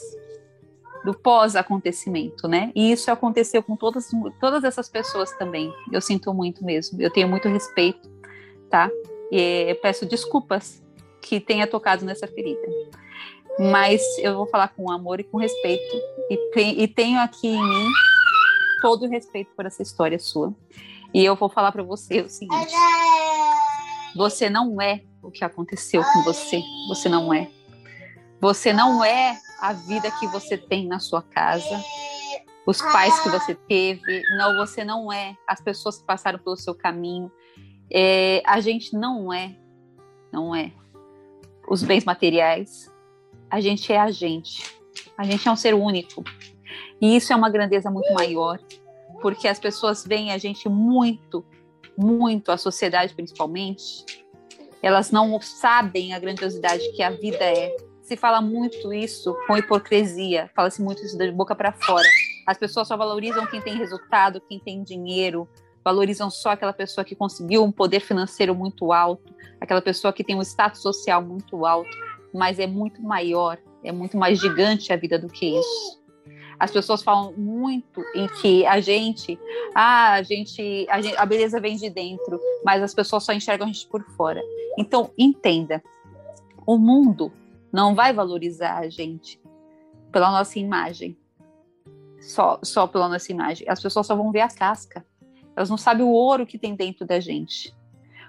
S3: do pós-acontecimento, né? E isso aconteceu com todas todas essas pessoas também. Eu sinto muito mesmo. Eu tenho muito respeito, tá? E peço desculpas que tenha tocado nessa ferida mas eu vou falar com amor e com respeito. E, e tenho aqui em mim todo o respeito por essa história sua. E eu vou falar para você o seguinte: você não é o que aconteceu com você. Você não é. Você não é a vida que você tem na sua casa, os pais que você teve. Não, você não é as pessoas que passaram pelo seu caminho. É, a gente não é, não é os bens materiais, a gente é a gente. A gente é um ser único. E isso é uma grandeza muito maior, porque as pessoas veem a gente muito, muito, a sociedade principalmente, elas não sabem a grandiosidade que a vida é. Se fala muito isso com hipocrisia, fala-se muito isso de boca para fora. As pessoas só valorizam quem tem resultado, quem tem dinheiro, valorizam só aquela pessoa que conseguiu um poder financeiro muito alto, aquela pessoa que tem um status social muito alto mas é muito maior, é muito mais gigante a vida do que isso. As pessoas falam muito em que a gente, ah, a gente, a, gente, a beleza vem de dentro, mas as pessoas só enxergam a gente por fora. Então, entenda, o mundo não vai valorizar a gente pela nossa imagem, só, só pela nossa imagem. As pessoas só vão ver a casca. Elas não sabem o ouro que tem dentro da gente.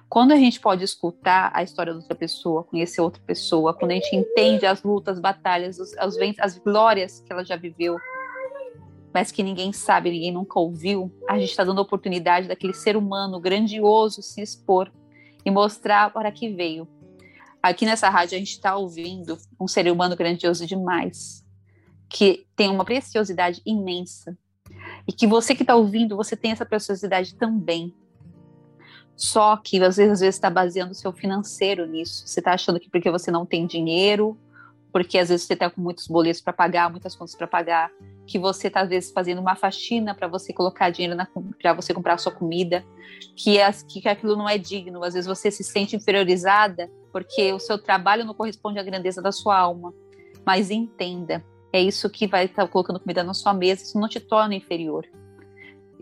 S3: Quando a gente pode escutar a história de outra pessoa, conhecer outra pessoa, quando a gente entende as lutas, batalhas, os, as, as glórias que ela já viveu, mas que ninguém sabe, ninguém nunca ouviu, a gente está dando a oportunidade daquele ser humano grandioso se expor e mostrar para que veio. Aqui nessa rádio a gente está ouvindo um ser humano grandioso demais, que tem uma preciosidade imensa. E que você que está ouvindo, você tem essa preciosidade também. Só que às vezes está baseando o seu financeiro nisso. Você está achando que porque você não tem dinheiro, porque às vezes você está com muitos boletos para pagar, muitas contas para pagar, que você está às vezes fazendo uma faxina para você colocar dinheiro para você comprar sua comida, que, as, que aquilo não é digno. Às vezes você se sente inferiorizada porque o seu trabalho não corresponde à grandeza da sua alma. Mas entenda, é isso que vai estar tá colocando comida na sua mesa, isso não te torna inferior.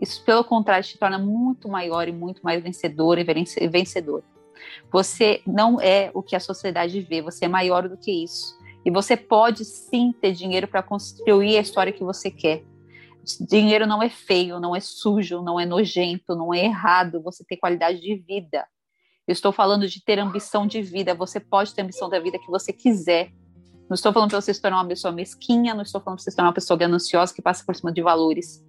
S3: Isso, pelo contrário, te torna muito maior e muito mais vencedor e vencedor. Você não é o que a sociedade vê, você é maior do que isso. E você pode sim ter dinheiro para construir a história que você quer. Dinheiro não é feio, não é sujo, não é nojento, não é errado. Você ter qualidade de vida. Eu estou falando de ter ambição de vida. Você pode ter ambição da vida que você quiser. Não estou falando para você se tornar uma pessoa mesquinha, não estou falando para você se tornar uma pessoa gananciosa que passa por cima de valores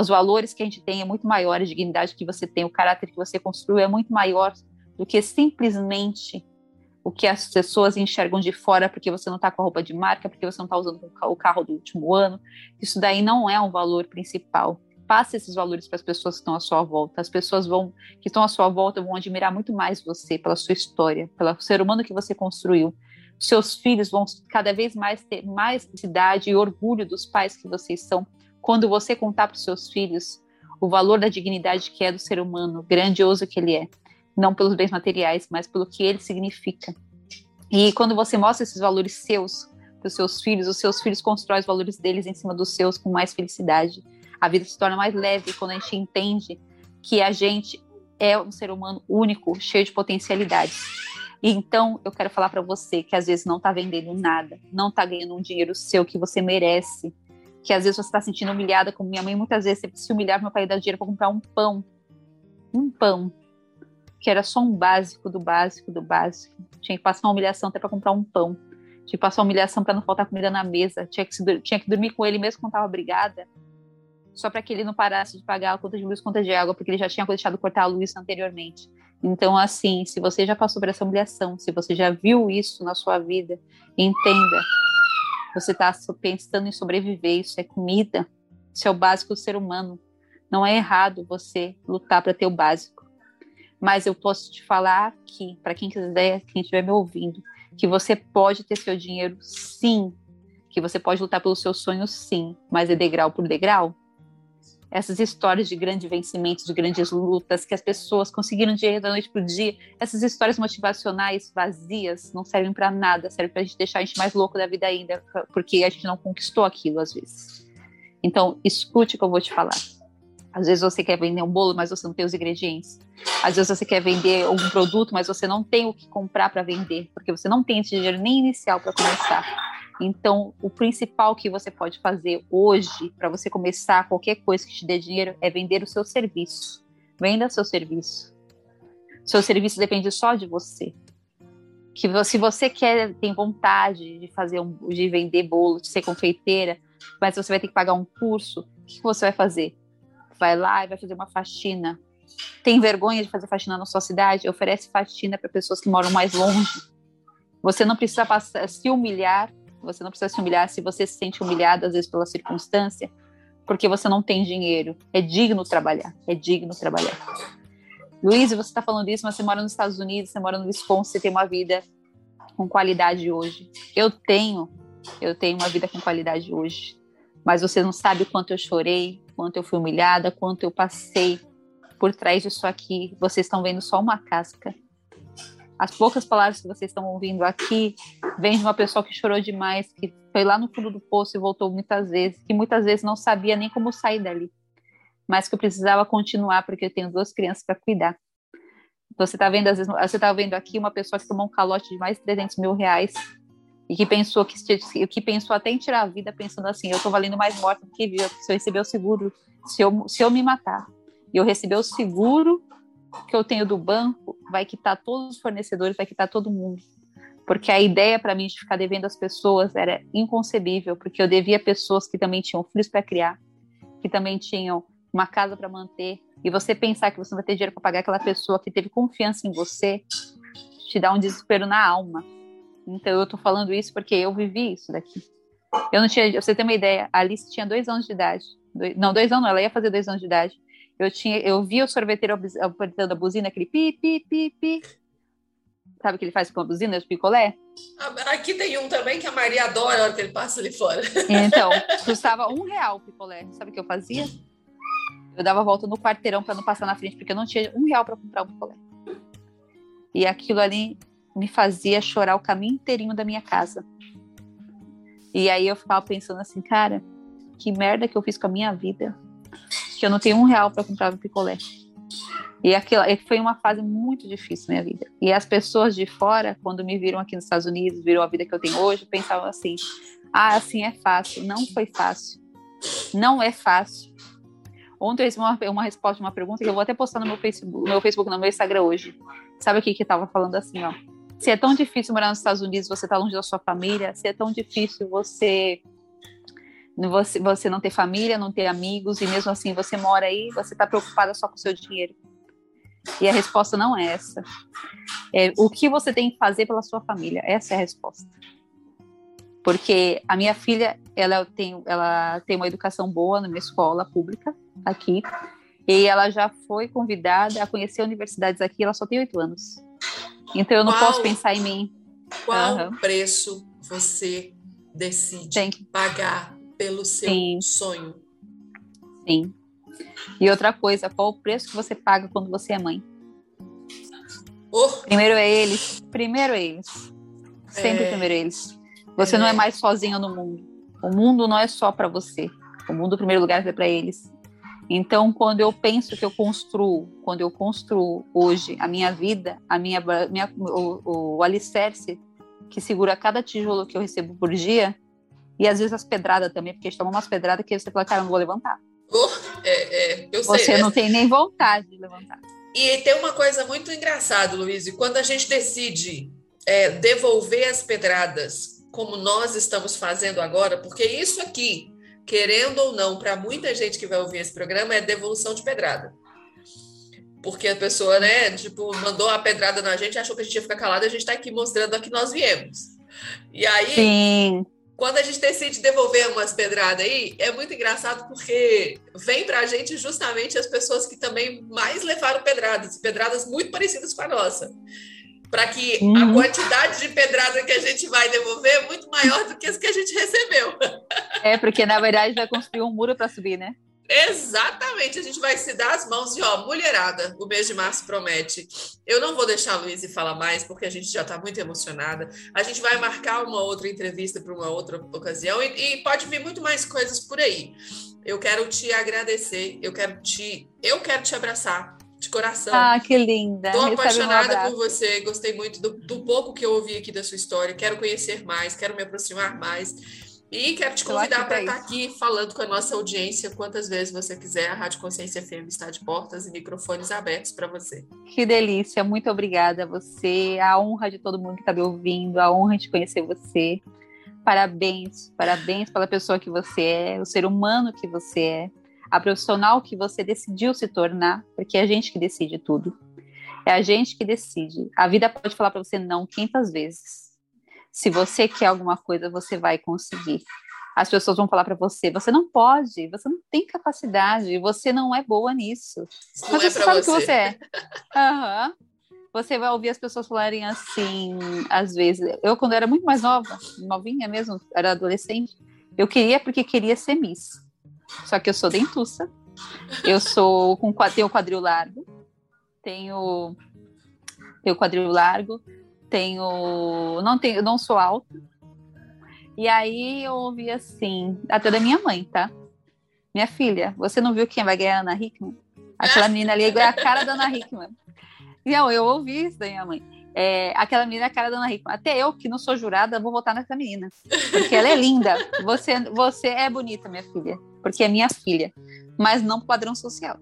S3: os valores que a gente tem é muito maior, a dignidade que você tem, o caráter que você construiu é muito maior do que simplesmente o que as pessoas enxergam de fora porque você não está com a roupa de marca, porque você não está usando o carro do último ano. Isso daí não é um valor principal. Passe esses valores para as pessoas que estão à sua volta. As pessoas vão que estão à sua volta vão admirar muito mais você pela sua história, pelo ser humano que você construiu. Seus filhos vão cada vez mais ter mais felicidade e orgulho dos pais que vocês são, quando você contar para os seus filhos o valor da dignidade que é do ser humano, grandioso que ele é, não pelos bens materiais, mas pelo que ele significa. E quando você mostra esses valores seus para os seus filhos, os seus filhos constroem os valores deles em cima dos seus com mais felicidade. A vida se torna mais leve quando a gente entende que a gente é um ser humano único, cheio de potencialidades. Então eu quero falar para você que às vezes não está vendendo nada, não está ganhando um dinheiro seu que você merece, que às vezes você está sentindo humilhada, como minha mãe muitas vezes sempre se humilhava, meu pai dar dinheiro para comprar um pão. Um pão. Que era só um básico do básico do básico. Tinha que passar uma humilhação até para comprar um pão. Tinha que passar uma humilhação para não faltar comida na mesa. Tinha que, se, tinha que dormir com ele mesmo quando estava brigada. Só para que ele não parasse de pagar a conta de luz, conta de água, porque ele já tinha deixado cortar a luz anteriormente. Então, assim, se você já passou por essa humilhação, se você já viu isso na sua vida, entenda você está pensando em sobreviver, isso é comida, isso é o básico do ser humano. Não é errado você lutar para ter o básico. Mas eu posso te falar aqui, para quem quiser, quem estiver me ouvindo, que você pode ter seu dinheiro sim, que você pode lutar pelos seus sonhos, sim, mas é degrau por degrau. Essas histórias de grande vencimento, de grandes lutas, que as pessoas conseguiram dinheiro da noite para o dia, essas histórias motivacionais vazias não servem para nada, servem para a gente deixar a gente mais louco da vida ainda, porque a gente não conquistou aquilo às vezes. Então, escute o que eu vou te falar. Às vezes você quer vender um bolo, mas você não tem os ingredientes. Às vezes você quer vender algum produto, mas você não tem o que comprar para vender, porque você não tem esse dinheiro nem inicial para começar. Então, o principal que você pode fazer hoje para você começar qualquer coisa que te dê dinheiro é vender o seu serviço. Venda seu serviço. Seu serviço depende só de você. Que se você quer, tem vontade de fazer um, de vender bolo, de ser confeiteira, mas você vai ter que pagar um curso, o que você vai fazer? Vai lá e vai fazer uma faxina. Tem vergonha de fazer faxina na sua cidade? Oferece faxina para pessoas que moram mais longe. Você não precisa passar, se humilhar você não precisa se humilhar se você se sente humilhado, às vezes, pela circunstância, porque você não tem dinheiro. É digno trabalhar. É digno trabalhar. Luiz, você está falando isso, mas você mora nos Estados Unidos, você mora no Wisconsin, você tem uma vida com qualidade hoje. Eu tenho, eu tenho uma vida com qualidade hoje. Mas você não sabe o quanto eu chorei, quanto eu fui humilhada, quanto eu passei por trás disso aqui. Vocês estão vendo só uma casca. As poucas palavras que vocês estão ouvindo aqui vêm de uma pessoa que chorou demais, que foi lá no fundo do poço e voltou muitas vezes, que muitas vezes não sabia nem como sair dali, mas que eu precisava continuar porque eu tenho duas crianças para cuidar. Você está vendo, às vezes, você tá vendo aqui uma pessoa que tomou um calote de mais de 300 mil reais e que pensou que, que pensou até em tirar a vida pensando assim, eu estou valendo mais morta do que viva, se eu receber o seguro, se eu, se eu me matar, e eu receber o seguro que eu tenho do banco vai quitar todos os fornecedores, vai quitar todo mundo. Porque a ideia para mim de ficar devendo às pessoas era inconcebível, porque eu devia pessoas que também tinham filhos para criar, que também tinham uma casa para manter, e você pensar que você não vai ter dinheiro para pagar aquela pessoa que teve confiança em você, te dá um desespero na alma. Então eu tô falando isso porque eu vivi isso daqui. Eu não tinha, você tem uma ideia, a Alice tinha dois anos de idade. Dois, não, dois anos, ela ia fazer dois anos de idade eu tinha, eu vi o sorveteiro apertando a buzina, aquele pi, pi, pi, pi. Sabe o que ele faz com a buzina, de picolé?
S1: Ah, aqui tem um também que a Maria adora a hora que ele passa ali fora.
S3: Então, custava um real o picolé. Sabe o que eu fazia? Eu dava a volta no quarteirão para não passar na frente, porque eu não tinha um real para comprar um picolé. E aquilo ali me fazia chorar o caminho inteirinho da minha casa. E aí eu ficava pensando assim, cara, que merda que eu fiz com a minha vida que eu não tenho um real para comprar um picolé. E aquilo foi uma fase muito difícil na minha vida. E as pessoas de fora, quando me viram aqui nos Estados Unidos, viram a vida que eu tenho hoje, pensavam assim: ah, assim é fácil. Não foi fácil. Não é fácil. Ontem eu recebi uma, uma resposta de uma pergunta que eu vou até postar no meu Facebook, no meu Facebook, no meu Instagram hoje. Sabe o que que tava falando assim, ó? Se é tão difícil morar nos Estados Unidos, você tá longe da sua família, se é tão difícil você você, você não ter família, não ter amigos, e mesmo assim você mora aí, você está preocupada só com o seu dinheiro. E a resposta não é essa. É, o que você tem que fazer pela sua família? Essa é a resposta. Porque a minha filha, ela tem, ela tem uma educação boa numa escola pública aqui, e ela já foi convidada a conhecer universidades aqui, ela só tem oito anos. Então eu não
S1: Qual,
S3: posso pensar em mim.
S1: Qual uhum. preço você decide tem. pagar pelo seu Sim. sonho.
S3: Sim. E outra coisa, qual o preço que você paga quando você é mãe?
S1: Oh.
S3: Primeiro é eles. Primeiro é eles. Sempre é. primeiro é eles. Você é. não é mais sozinho no mundo. O mundo não é só para você. O mundo, em primeiro lugar, é para eles. Então, quando eu penso que eu construo, quando eu construo hoje a minha vida, a minha, minha o, o alicerce que segura cada tijolo que eu recebo por dia, e às vezes as pedradas também, porque a gente toma umas pedradas que você fala, cara, não vou levantar.
S1: Oh, é, é, eu
S3: você
S1: sei,
S3: não tem nem vontade de levantar.
S1: E tem uma coisa muito engraçada, Luiz, quando a gente decide é, devolver as pedradas, como nós estamos fazendo agora, porque isso aqui, querendo ou não, para muita gente que vai ouvir esse programa, é devolução de pedrada. Porque a pessoa, né, tipo, mandou a pedrada na gente, achou que a gente ia ficar calado, e a gente está aqui mostrando a que nós viemos. E aí,
S3: Sim
S1: quando a gente decide devolver umas pedradas aí, é muito engraçado porque vem para a gente justamente as pessoas que também mais levaram pedradas, pedradas muito parecidas com a nossa. para que
S3: Uhum.
S1: a quantidade de pedrada que a gente vai devolver é muito maior do que as que a gente recebeu.
S3: É, porque na verdade vai construir um muro para subir, né?
S1: Exatamente, a gente vai se dar as mãos e ó, mulherada, o mês de março promete. Eu não vou deixar a Luísa falar mais, porque a gente já está muito emocionada. A gente vai marcar uma outra entrevista para uma outra ocasião e, e pode vir muito mais coisas por aí. Eu quero te agradecer, eu quero te, eu quero te abraçar de coração.
S3: Ah, que linda.
S1: Estou
S3: um
S1: apaixonada
S3: abraço.
S1: por você, gostei muito do, do pouco que eu ouvi aqui da sua história. Quero conhecer mais, quero me aproximar mais. E quero te convidar para estar
S3: isso.
S1: aqui falando com a nossa audiência quantas vezes você quiser. A Rádio Consciência FM está de portas e microfones abertos para você.
S3: Que delícia, muito obrigada a você, a honra de todo mundo que está me ouvindo, a honra de conhecer você. Parabéns, parabéns pela pessoa que você é, o ser humano que você é, a profissional que você decidiu se tornar, porque é a gente que decide tudo. É a gente que decide. A vida pode falar para você não 500 vezes. Se você quer alguma coisa, você vai conseguir. As pessoas vão falar para você: você não pode, você não tem capacidade, você não é boa nisso.
S1: Isso não
S3: Mas
S1: é
S3: você sabe
S1: você.
S3: que você é. Aham. Você vai ouvir as pessoas falarem assim, às vezes. Eu, quando era muito mais nova, novinha mesmo, era adolescente, eu queria porque queria ser Miss. Só que eu sou dentuça. Eu sou com tenho quadril largo. Tenho tenho quadril largo, tenho não tenho, não sou alta. E aí eu ouvi assim, até da minha mãe, tá? Minha filha, você não viu quem vai ganhar a Ana Hickman? Aquela menina ali é a cara da Ana Hickman. Não, eu ouvi isso da minha mãe. É, aquela menina é a cara da Ana Hickman. Até eu, que não sou jurada, vou votar nessa menina. Porque ela é linda. Você, você é bonita, minha filha. Porque é minha filha. Mas não padrão social.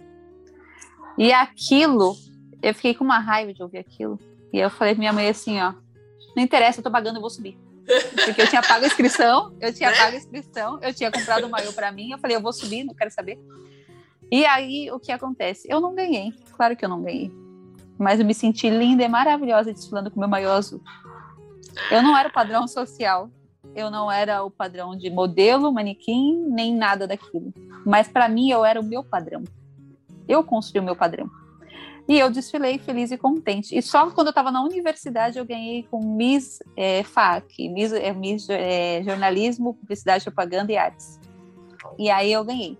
S3: E aquilo, eu fiquei com uma raiva de ouvir aquilo. E eu falei pra minha mãe assim, ó. Não interessa, eu tô pagando, eu vou subir. Porque eu tinha pago a inscrição, eu tinha
S1: Né?
S3: pago a inscrição, eu tinha comprado o maiô pra mim, eu falei, eu vou subir, não quero saber. E aí, o que acontece? Eu não ganhei, claro que eu não ganhei. Mas eu me senti linda e maravilhosa desfilando com meu maiô azul. Eu não era o padrão social, eu não era o padrão de modelo, manequim, nem nada daquilo. Mas para mim, eu era o meu padrão. Eu construí o meu padrão. E eu desfilei feliz e contente. E só quando eu estava na universidade eu ganhei com Miss é, FAC, Miss, é, Miss é, Jornalismo, Publicidade, Propaganda e Artes. E aí eu ganhei.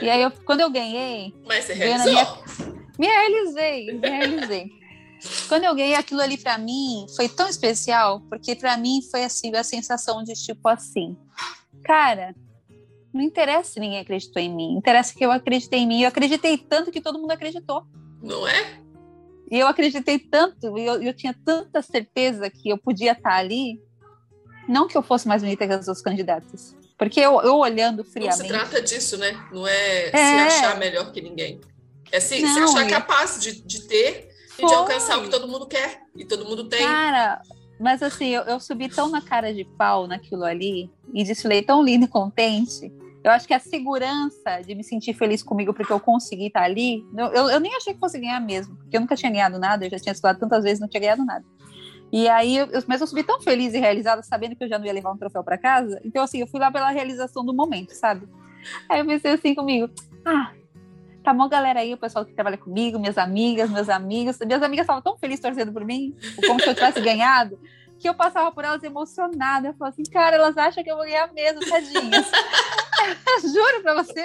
S3: E aí, eu, quando eu ganhei,
S1: Mas você realizou.
S3: me realizei, me realizei. Quando eu ganhei aquilo ali para mim, foi tão especial, porque para mim foi assim, a sensação de tipo assim, cara, não interessa se ninguém acreditou em mim, interessa que eu acreditei em mim, eu acreditei tanto que todo mundo acreditou.
S1: Não é?
S3: E eu acreditei tanto, e eu, eu tinha tanta certeza que eu podia estar ali, não que eu fosse mais bonita que as outras candidatas, porque eu, eu olhando
S1: Não se
S3: friamente,
S1: trata disso, né? Não é, se
S3: É.
S1: achar melhor que ninguém. É se, se
S3: Não,
S1: achar
S3: e-
S1: capaz de, de ter e de
S3: Foi.
S1: alcançar o que todo mundo quer. E todo mundo tem.
S3: Cara, mas assim, eu, eu subi tão na cara de pau naquilo ali e desfilei tão lindo e contente. Eu acho que a segurança de me sentir feliz comigo porque eu consegui estar ali, eu, eu, nem achei que fosse ganhar mesmo, porque eu nunca tinha ganhado nada, eu já tinha desfilado tantas vezes não tinha ganhado nada. E aí, eu- mas eu subi tão feliz e realizada, sabendo que eu já não ia levar um troféu para casa. Então, assim, eu fui lá pela realização do momento, sabe? Aí eu pensei assim comigo: ah, tá bom, galera aí, o pessoal que trabalha comigo, minhas amigas, meus amigos. Minhas amigas estavam tão felizes torcendo por mim, como se eu tivesse ganhado, que eu passava por elas emocionada. Eu falava assim, cara, elas acham que eu vou ganhar mesmo, tadinhas. Juro pra você.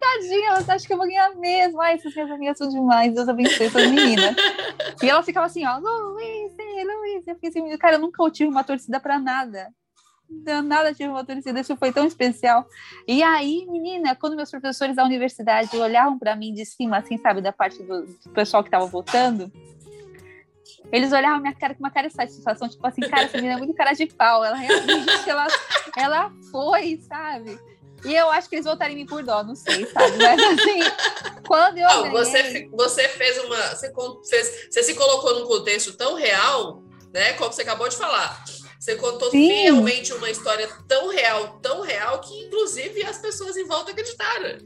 S3: Tadinha, elas acham que eu vou ganhar mesmo. Ai, essas minhas amigas são demais. Deus abençoe essas meninas. E ela ficava assim, ó, Luiz, Luiz. Eu fiquei assim, cara, eu nunca tive uma torcida pra nada. Nada tive uma torcida, isso foi tão especial. E aí, menina, quando meus professores da universidade olhavam pra mim de cima, assim, sabe, da parte do, do pessoal que tava votando, eles olhavam minha cara com uma cara de satisfação, tipo assim, cara, essa menina é muito cara de pau. Ela realmente, ela, ela foi, sabe? E eu acho que eles votaram em mim por dó, não sei, sabe? Mas assim, quando eu
S1: Não,
S3: ganhei...
S1: você, você fez uma. Você, fez- você se colocou num contexto tão real, né? Como você acabou de falar. Você contou
S3: Sim.
S1: fielmente uma história tão real, tão real, que inclusive as pessoas em volta acreditaram.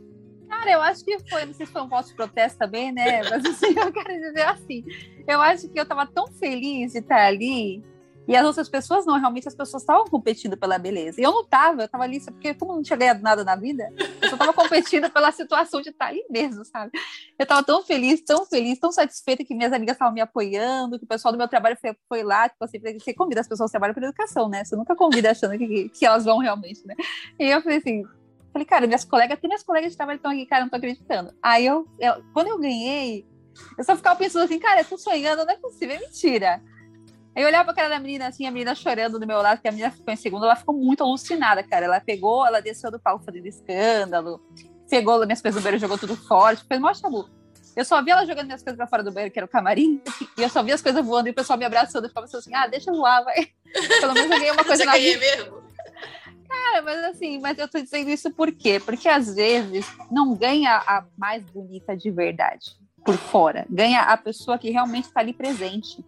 S3: Cara, eu acho que foi, não sei se foi um voto de protesto também, né? Mas assim, eu quero dizer assim, eu acho que eu tava tão feliz de estar ali E as outras pessoas não, realmente as pessoas estavam competindo pela beleza. E eu não estava, eu estava ali, porque como eu não tinha ganhado nada na vida, eu só estava competindo pela situação de estar ali mesmo, sabe? Eu estava tão feliz, tão feliz, tão satisfeita que minhas amigas estavam me apoiando, que o pessoal do meu trabalho foi, foi lá, tipo assim, você convida as pessoas que trabalham por educação, né? Você nunca convida achando que, que elas vão realmente, né? E eu falei assim, falei, cara, minhas colegas, tem minhas colegas de trabalho estão aqui, cara, não tô acreditando. Aí eu, eu, quando eu ganhei, eu só ficava pensando assim, cara, eu tô sonhando, não é possível, é mentira. Aí eu olhava pra cara da menina, assim, a menina chorando do meu lado, que a menina ficou em segundo, ela ficou muito alucinada, cara. Ela pegou, ela desceu do palco fazendo escândalo, pegou minhas coisas do banheiro, jogou tudo fora, fez mó chabu. Eu só vi ela jogando minhas coisas pra fora do banheiro, que era o camarim, e eu só vi as coisas voando e o pessoal me abraçando. Eu ficava assim, ah, deixa voar, vai. Pelo menos eu ganhei uma coisa
S1: Você
S3: na vida.
S1: mesmo?
S3: Cara, mas assim, mas eu tô dizendo isso por quê? Porque às vezes não ganha a mais bonita de verdade por fora, ganha a pessoa que realmente está ali presente.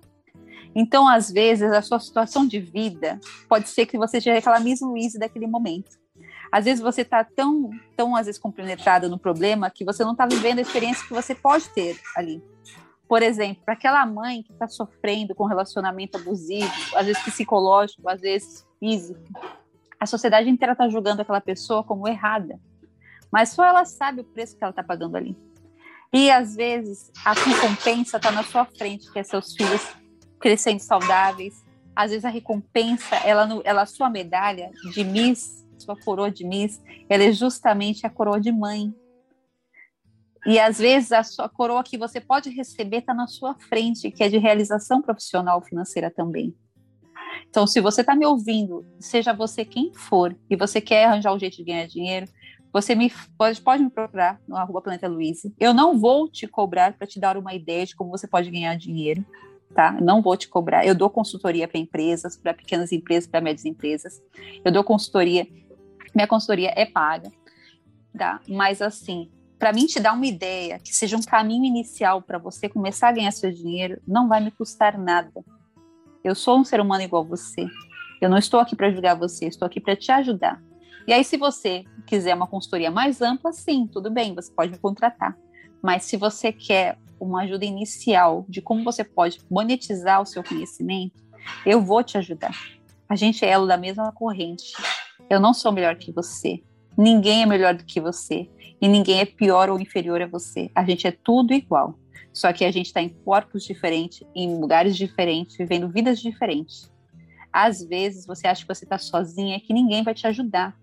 S3: Então, às vezes, a sua situação de vida pode ser que você aquela Miss Louise daquele momento. Às vezes você está tão, tão, às vezes, compenetrado no problema que você não está vivendo a experiência que você pode ter ali. Por exemplo, para aquela mãe que está sofrendo com relacionamento abusivo, às vezes psicológico, às vezes físico, a sociedade inteira está julgando aquela pessoa como errada. Mas só ela sabe o preço que ela está pagando ali. E às vezes a recompensa está na sua frente, que é seus filhos crescendo saudáveis. Às vezes a recompensa, ela, ela sua medalha de Miss, sua coroa de Miss, ela é justamente a coroa de mãe. E às vezes a sua coroa que você pode receber está na sua frente, que é de realização profissional financeira também. Então, se você está me ouvindo, seja você quem for, e você quer arranjar um jeito de ganhar dinheiro, você me pode, pode me procurar no arroba Planeta Luiz. Eu não vou te cobrar para te dar uma ideia de como você pode ganhar dinheiro, tá? Não vou te cobrar. Eu dou consultoria para empresas, para pequenas empresas, para médias empresas. Eu dou consultoria, minha consultoria é paga, tá? Mas assim, para mim te dar uma ideia, que seja um caminho inicial para você começar a ganhar seu dinheiro, não vai me custar nada. Eu sou um ser humano igual você. Eu não estou aqui para julgar você, estou aqui para te ajudar. E aí, se você quiser uma consultoria mais ampla, sim, tudo bem, você pode me contratar. Mas se você quer uma ajuda inicial de como você pode monetizar o seu conhecimento, eu vou te ajudar. A gente é elo da mesma corrente. Eu não sou melhor que você. Ninguém é melhor do que você. E ninguém é pior ou inferior a você. A gente é tudo igual. Só que a gente está em corpos diferentes, em lugares diferentes, vivendo vidas diferentes. Às vezes você acha que você está sozinha, que ninguém vai te ajudar.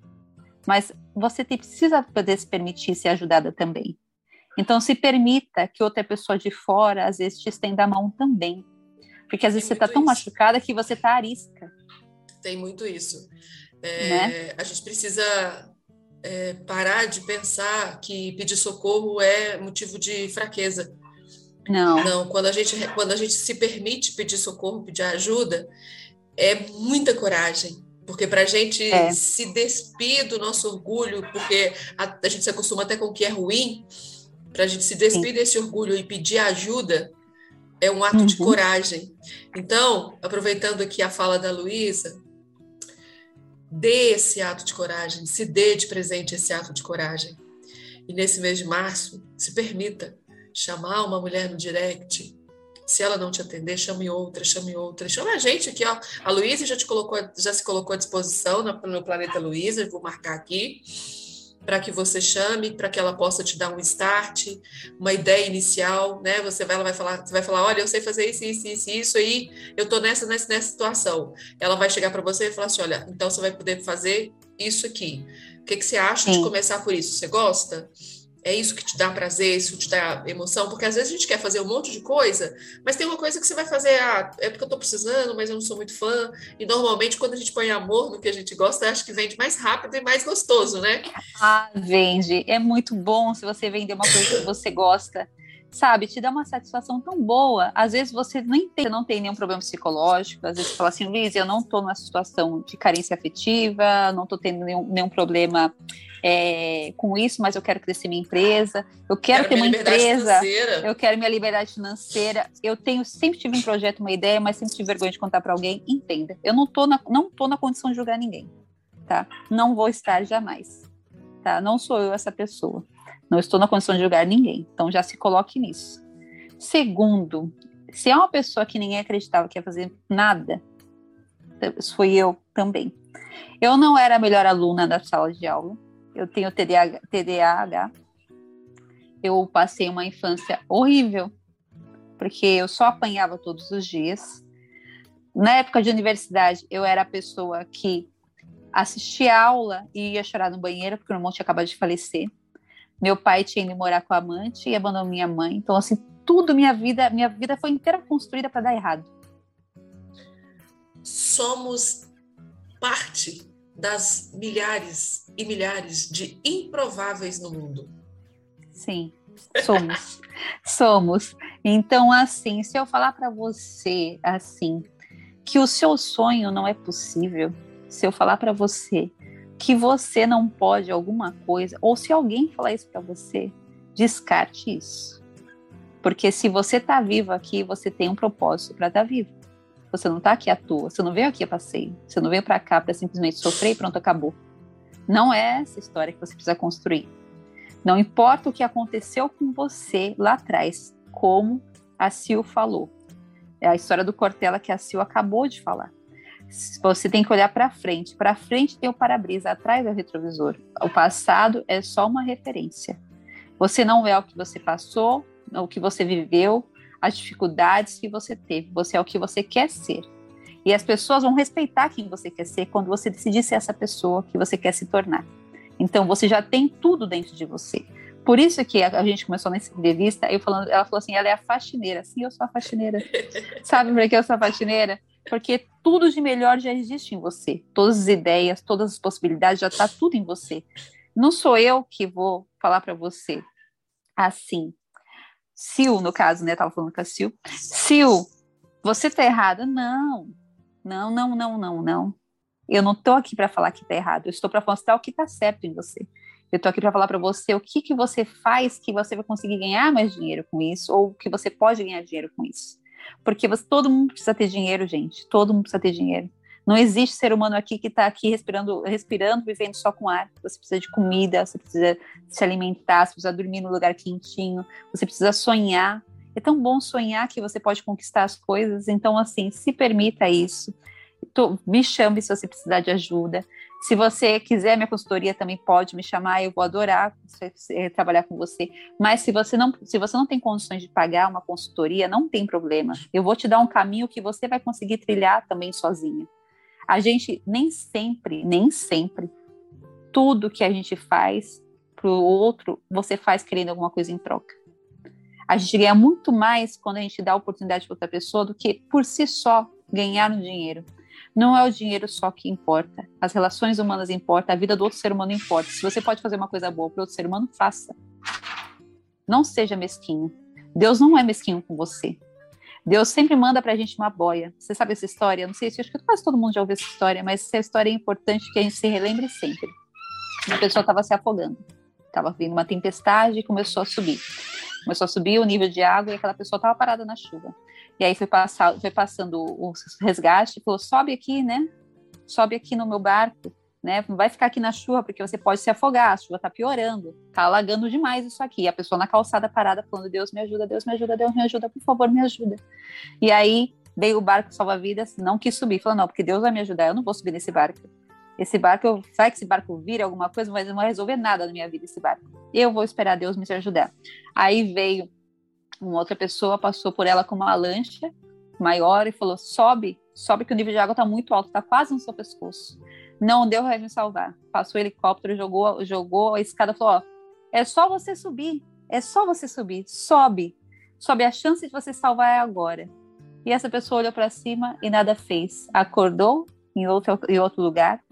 S3: Mas você precisa poder se permitir ser ajudada também. Então se permita que outra pessoa de fora às vezes te estenda a mão também. Porque às vezes você está tão isso. machucada que você está arisca.
S1: Tem muito isso. É, né? A gente precisa é, parar de pensar que pedir socorro é motivo de fraqueza.
S3: Não.
S1: Não, quando a gente, quando a gente se permite pedir socorro, pedir ajuda, é muita coragem. Porque para a gente é. se despir do nosso orgulho, porque a, a, gente se acostuma até com o que é ruim, para a gente se despir Sim. desse orgulho e pedir ajuda, é um ato uhum. de coragem. Então, aproveitando aqui a fala da Luísa, dê esse ato de coragem, se dê de presente esse ato de coragem. E nesse mês de março, se permita chamar uma mulher no direct. Se ela não te atender, chame outra, chame outra. Chame a gente aqui, ó. A Luísa já te colocou, já se colocou à disposição no, no Planeta Luísa, vou marcar aqui para que você chame, para que ela possa te dar um start, uma ideia inicial, né? Você vai, ela vai falar, você vai falar, olha, eu sei fazer isso, isso, isso, isso aí, eu tô nessa, nessa, nessa situação. Ela vai chegar para você e falar assim, olha, então você vai poder fazer isso aqui. O que, que você acha Sim. de começar por isso? Você gosta? É isso que te dá prazer, isso te dá emoção, porque às vezes a gente quer fazer um monte de coisa, mas tem uma coisa que você vai fazer, ah, é porque eu tô precisando, mas eu não sou muito fã. E normalmente, quando a gente põe amor no que a gente gosta, acho que vende mais rápido e mais gostoso, né?
S3: Ah, vende. É muito bom se você vender uma coisa que você gosta sabe, te dá uma satisfação tão boa. Às vezes você nem tem, não tem nenhum problema psicológico, às vezes você fala assim, Luiz, eu não estou numa situação de carência afetiva, não estou tendo nenhum, nenhum problema é, com isso, mas eu quero crescer minha empresa, eu quero, quero ter uma empresa, financeira. eu quero minha liberdade financeira. Eu tenho sempre tive um projeto, uma ideia, mas sempre tive vergonha de contar para alguém. Entenda, eu não estou na, não tô na condição de julgar ninguém, tá? Não vou estar jamais, tá? Não sou eu essa pessoa. Não estou na condição de julgar ninguém. Então já se coloque nisso. Segundo, se é uma pessoa que ninguém acreditava que ia fazer nada, fui eu também. Eu não era a melhor aluna da sala de aula. Eu tenho TDAH. Eu passei uma infância horrível, porque eu só apanhava todos os dias. Na época de universidade, eu era a pessoa que assistia aula e ia chorar no banheiro, porque o irmão tinha acabado de falecer. Meu pai tinha ido morar com a amante e abandonou minha mãe. Então, assim, tudo minha vida, minha vida foi inteira construída para dar errado.
S1: Somos parte das milhares e milhares de improváveis no mundo.
S3: Sim, somos. somos. Então, assim, se eu falar para você assim que o seu sonho não é possível, se eu falar para você que você não pode alguma coisa, ou se alguém falar isso para você, descarte isso. Porque se você está vivo aqui, você tem um propósito para estar tá vivo. Você não está aqui à toa, você não veio aqui a passeio, você não veio para cá para simplesmente sofrer e pronto, acabou. Não é essa história que você precisa construir. Não importa o que aconteceu com você lá atrás, como a Sil falou. É a história do Cortella que a Sil acabou de falar. Você tem que olhar para frente. Para frente tem o para-brisa, atrás é o retrovisor. O passado é só uma referência. Você não é o que você passou, o que você viveu, as dificuldades que você teve. Você é o que você quer ser. E as pessoas vão respeitar quem você quer ser quando você decidir ser essa pessoa que você quer se tornar. Então você já tem tudo dentro de você. Por isso que a, gente começou nessa entrevista, eu falando, ela falou assim, ela é a faxineira. Sim, eu sou a faxineira. Sabe por que eu sou a faxineira? Porque tudo de melhor já existe em você. Todas as ideias, todas as possibilidades, já está tudo em você. Não sou eu que vou falar para você assim. Sil, no caso, né? Tava falando com a Sil. Sil, você tá errada. Não. Não, não, não, não, não. Eu não tô aqui para falar que tá errado. Eu estou para mostrar o que tá certo em você. Eu tô aqui para falar para você o que que você faz que você vai conseguir ganhar mais dinheiro com isso ou que você pode ganhar dinheiro com isso. Porque você, todo mundo precisa ter dinheiro, gente. Todo mundo precisa ter dinheiro. Não existe ser humano aqui que está aqui respirando, respirando, vivendo só com ar. Você precisa de comida, você precisa se alimentar, você precisa dormir no lugar quentinho, você precisa sonhar. É tão bom sonhar que você pode conquistar as coisas. Então, assim, se permita isso. Me chame se você precisar de ajuda. Se você quiser minha consultoria, também pode me chamar, eu vou adorar trabalhar com você. Mas se você não, se você não tem condições de pagar uma consultoria, não tem problema. Eu vou te dar um caminho que você vai conseguir trilhar também sozinha. A gente nem sempre, nem sempre, tudo que a gente faz para o outro, você faz querendo alguma coisa em troca. A gente ganha muito mais quando a gente dá oportunidade para outra pessoa do que por si só ganhar um dinheiro. Não é o dinheiro só que importa. As relações humanas importam, a vida do outro ser humano importa. Se você pode fazer uma coisa boa para outro ser humano, faça. Não seja mesquinho. Deus não é mesquinho com você. Deus sempre manda pra gente uma boia. Você sabe essa história? Não sei se acho que quase todo mundo já ouviu essa história, mas essa história é importante que a gente se relembre sempre. Uma pessoa estava se afogando. Estava vindo uma tempestade e começou a subir. Começou a subir o nível de água e aquela pessoa estava parada na chuva. E aí foi, passar, foi passando o resgate, falou: sobe aqui, né? Sobe aqui no meu barco, né? Não vai ficar aqui na chuva, porque você pode se afogar, a chuva está piorando, está alagando demais isso aqui. E a pessoa na calçada parada falando: Deus me ajuda, Deus me ajuda, Deus me ajuda, por favor, me ajuda. E aí veio o barco salva-vidas, não quis subir, falou: não, porque Deus vai me ajudar, eu não vou subir nesse barco. Esse barco, vai que esse barco vira alguma coisa, mas não vai resolver nada na minha vida esse barco. Eu vou esperar Deus me ajudar. Aí veio uma outra pessoa passou por ela com uma lancha maior e falou: sobe, sobe que o nível de água está muito alto, está quase no seu pescoço. Não deu vai me salvar. Passou o helicóptero, jogou, jogou a escada, falou: ó, é só você subir, é só você subir, sobe, sobe. A chance de você salvar é agora. E essa pessoa olhou para cima e nada fez. Acordou em outro, em outro lugar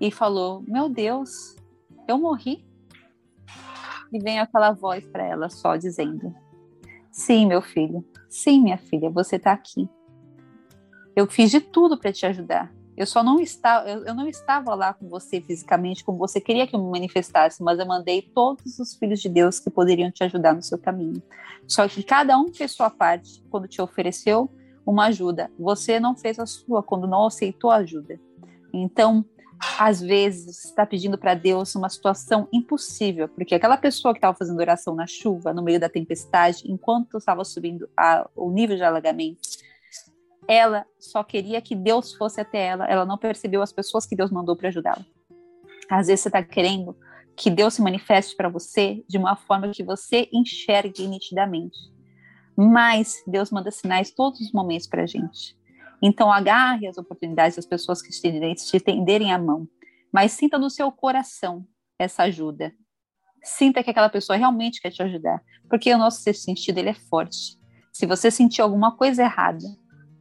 S3: e falou: Meu Deus, eu morri. E vem aquela voz para ela só dizendo: Sim, meu filho. Sim, minha filha, você está aqui. Eu fiz de tudo para te ajudar. Eu só não estava, eu, eu, não estava lá com você fisicamente como você queria que eu me manifestasse, mas eu mandei todos os filhos de Deus que poderiam te ajudar no seu caminho. Só que cada um fez sua parte quando te ofereceu uma ajuda. Você não fez a sua quando não aceitou a ajuda. Então, às vezes está pedindo para Deus uma situação impossível, porque aquela pessoa que estava fazendo oração na chuva, no meio da tempestade, enquanto estava subindo a, o nível de alagamento, ela só queria que Deus fosse até ela, ela não percebeu as pessoas que Deus mandou para ajudá-la. Às vezes você está querendo que Deus se manifeste para você de uma forma que você enxergue nitidamente. Mas Deus manda sinais todos os momentos para a gente. Então agarre as oportunidades das pessoas que te estenderem a mão, mas sinta no seu coração essa ajuda. Sinta que aquela pessoa realmente quer te ajudar, porque o nosso sexto sentido ele é forte. Se você sentir alguma coisa errada,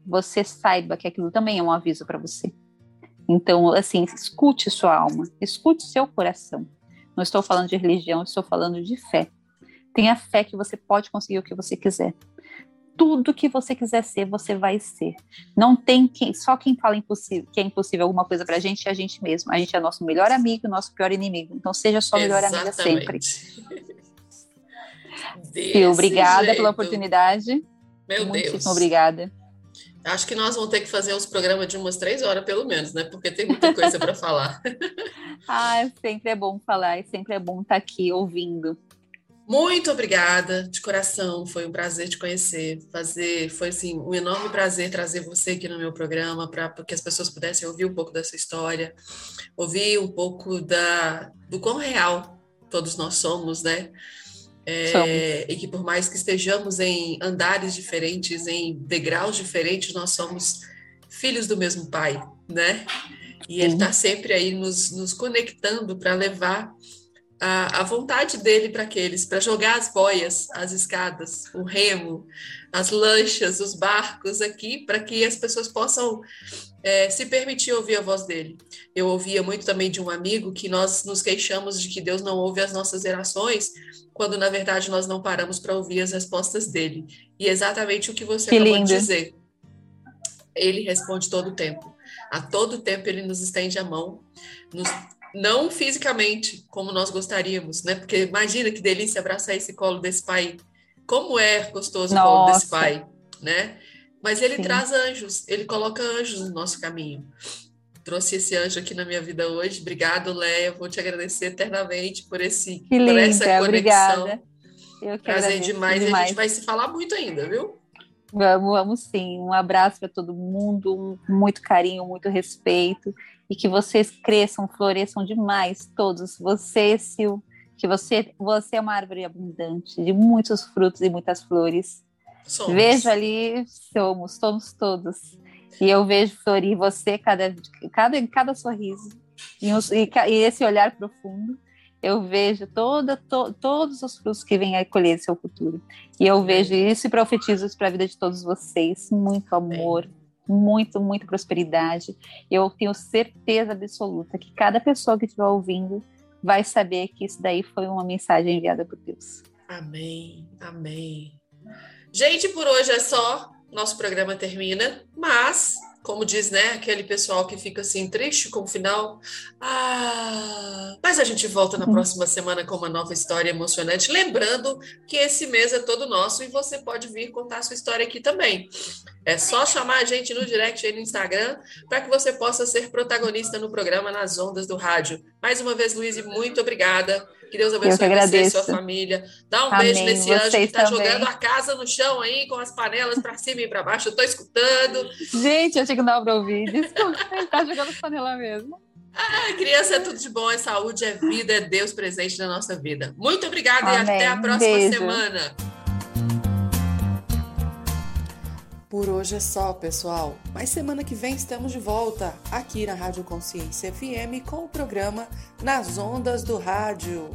S3: você saiba que aquilo também é um aviso para você. Então, assim, escute sua alma, escute seu coração. Não estou falando de religião, estou falando de fé. Tenha fé que você pode conseguir o que você quiser. Tudo que você quiser ser, você vai ser. Não tem quem, só quem fala impossível, que é impossível alguma coisa pra gente é a gente mesmo. A gente é nosso melhor amigo, nosso pior inimigo. Então seja sua melhor amiga sempre. e obrigada jeito. pela oportunidade.
S1: Meu Muitíssimo
S3: Deus. obrigada.
S1: Acho que nós vamos ter que fazer uns programas de umas três horas, pelo menos, né? Porque tem muita coisa para falar.
S3: ah, sempre é bom falar, sempre é bom estar aqui ouvindo.
S1: Muito obrigada, de coração. Foi um prazer te conhecer. Fazer, foi assim, um enorme prazer trazer você aqui no meu programa para que as pessoas pudessem ouvir um pouco dessa história, ouvir um pouco da do quão real todos nós somos, né? É, e que por mais que estejamos em andares diferentes, em degraus diferentes, nós somos filhos do mesmo pai, né? E ele está sempre aí nos, nos conectando para levar a, a, vontade dele para aqueles, para jogar as boias, as escadas, o remo, as lanchas, os barcos aqui, para que as pessoas possam é, se permitir ouvir a voz dele. Eu ouvia muito também de um amigo que nós nos queixamos de que Deus não ouve as nossas orações, quando na verdade nós não paramos para ouvir as respostas dele. E exatamente o que você que acabou lindo. de dizer. Ele responde todo o tempo. A todo tempo ele nos estende a mão, nos, não fisicamente como nós gostaríamos, né? Porque imagina que delícia abraçar esse colo desse pai. Como é gostoso Nossa. o colo desse pai, né? Mas ele Sim. traz anjos, ele coloca anjos no nosso caminho trouxe esse anjo aqui na minha vida hoje. Obrigado, Léa. Vou te agradecer eternamente por, esse,
S3: que linda, por essa conexão. Obrigada.
S1: Eu que Prazer demais. demais. E a gente vai se falar muito ainda, viu?
S3: Vamos, vamos sim. Um abraço para todo mundo, um, muito carinho, muito respeito e que vocês cresçam, floresçam demais, todos. Você, Sil, que você, você é uma árvore abundante, de muitos frutos e muitas flores. Somos. Vejo ali, somos, somos todos. E eu vejo florir você cada, cada, cada sorriso e, e, e esse olhar profundo. Eu vejo toda, to, todos os frutos que vêm a colher seu futuro. E eu vejo isso e profetizo isso para a vida de todos vocês. Muito amor, muito, muita prosperidade. Eu tenho certeza absoluta que cada pessoa que estiver ouvindo vai saber que isso daí foi uma mensagem enviada por Deus.
S1: Amém, amém. Gente, por hoje é só nosso programa termina, mas, como diz, né, aquele pessoal que fica assim triste com o final, ah, mas a gente volta na uhum. próxima semana com uma nova história emocionante, lembrando que esse mês é todo nosso e você pode vir contar a sua história aqui também. É só chamar a gente no direct aí no Instagram para que você possa ser protagonista no programa Nas Ondas do Rádio. Mais uma vez, Luiz, muito obrigada. Que Deus abençoe você e sua família. Dá um Amém. beijo nesse Vocês anjo que está jogando a casa no chão aí, com as panelas para cima e para baixo. Eu estou escutando.
S3: Gente, eu achei que não dava para ouvir. Desculpa, ele está jogando as panelas mesmo.
S1: Ah, criança é tudo de bom, é saúde, é vida, é Deus presente na nossa vida. Muito obrigada Amém. e até a próxima beijo. semana.
S4: Por hoje é só, pessoal. Mas semana que vem estamos de volta aqui na Rádio Consciência FM com o programa Nas Ondas do Rádio.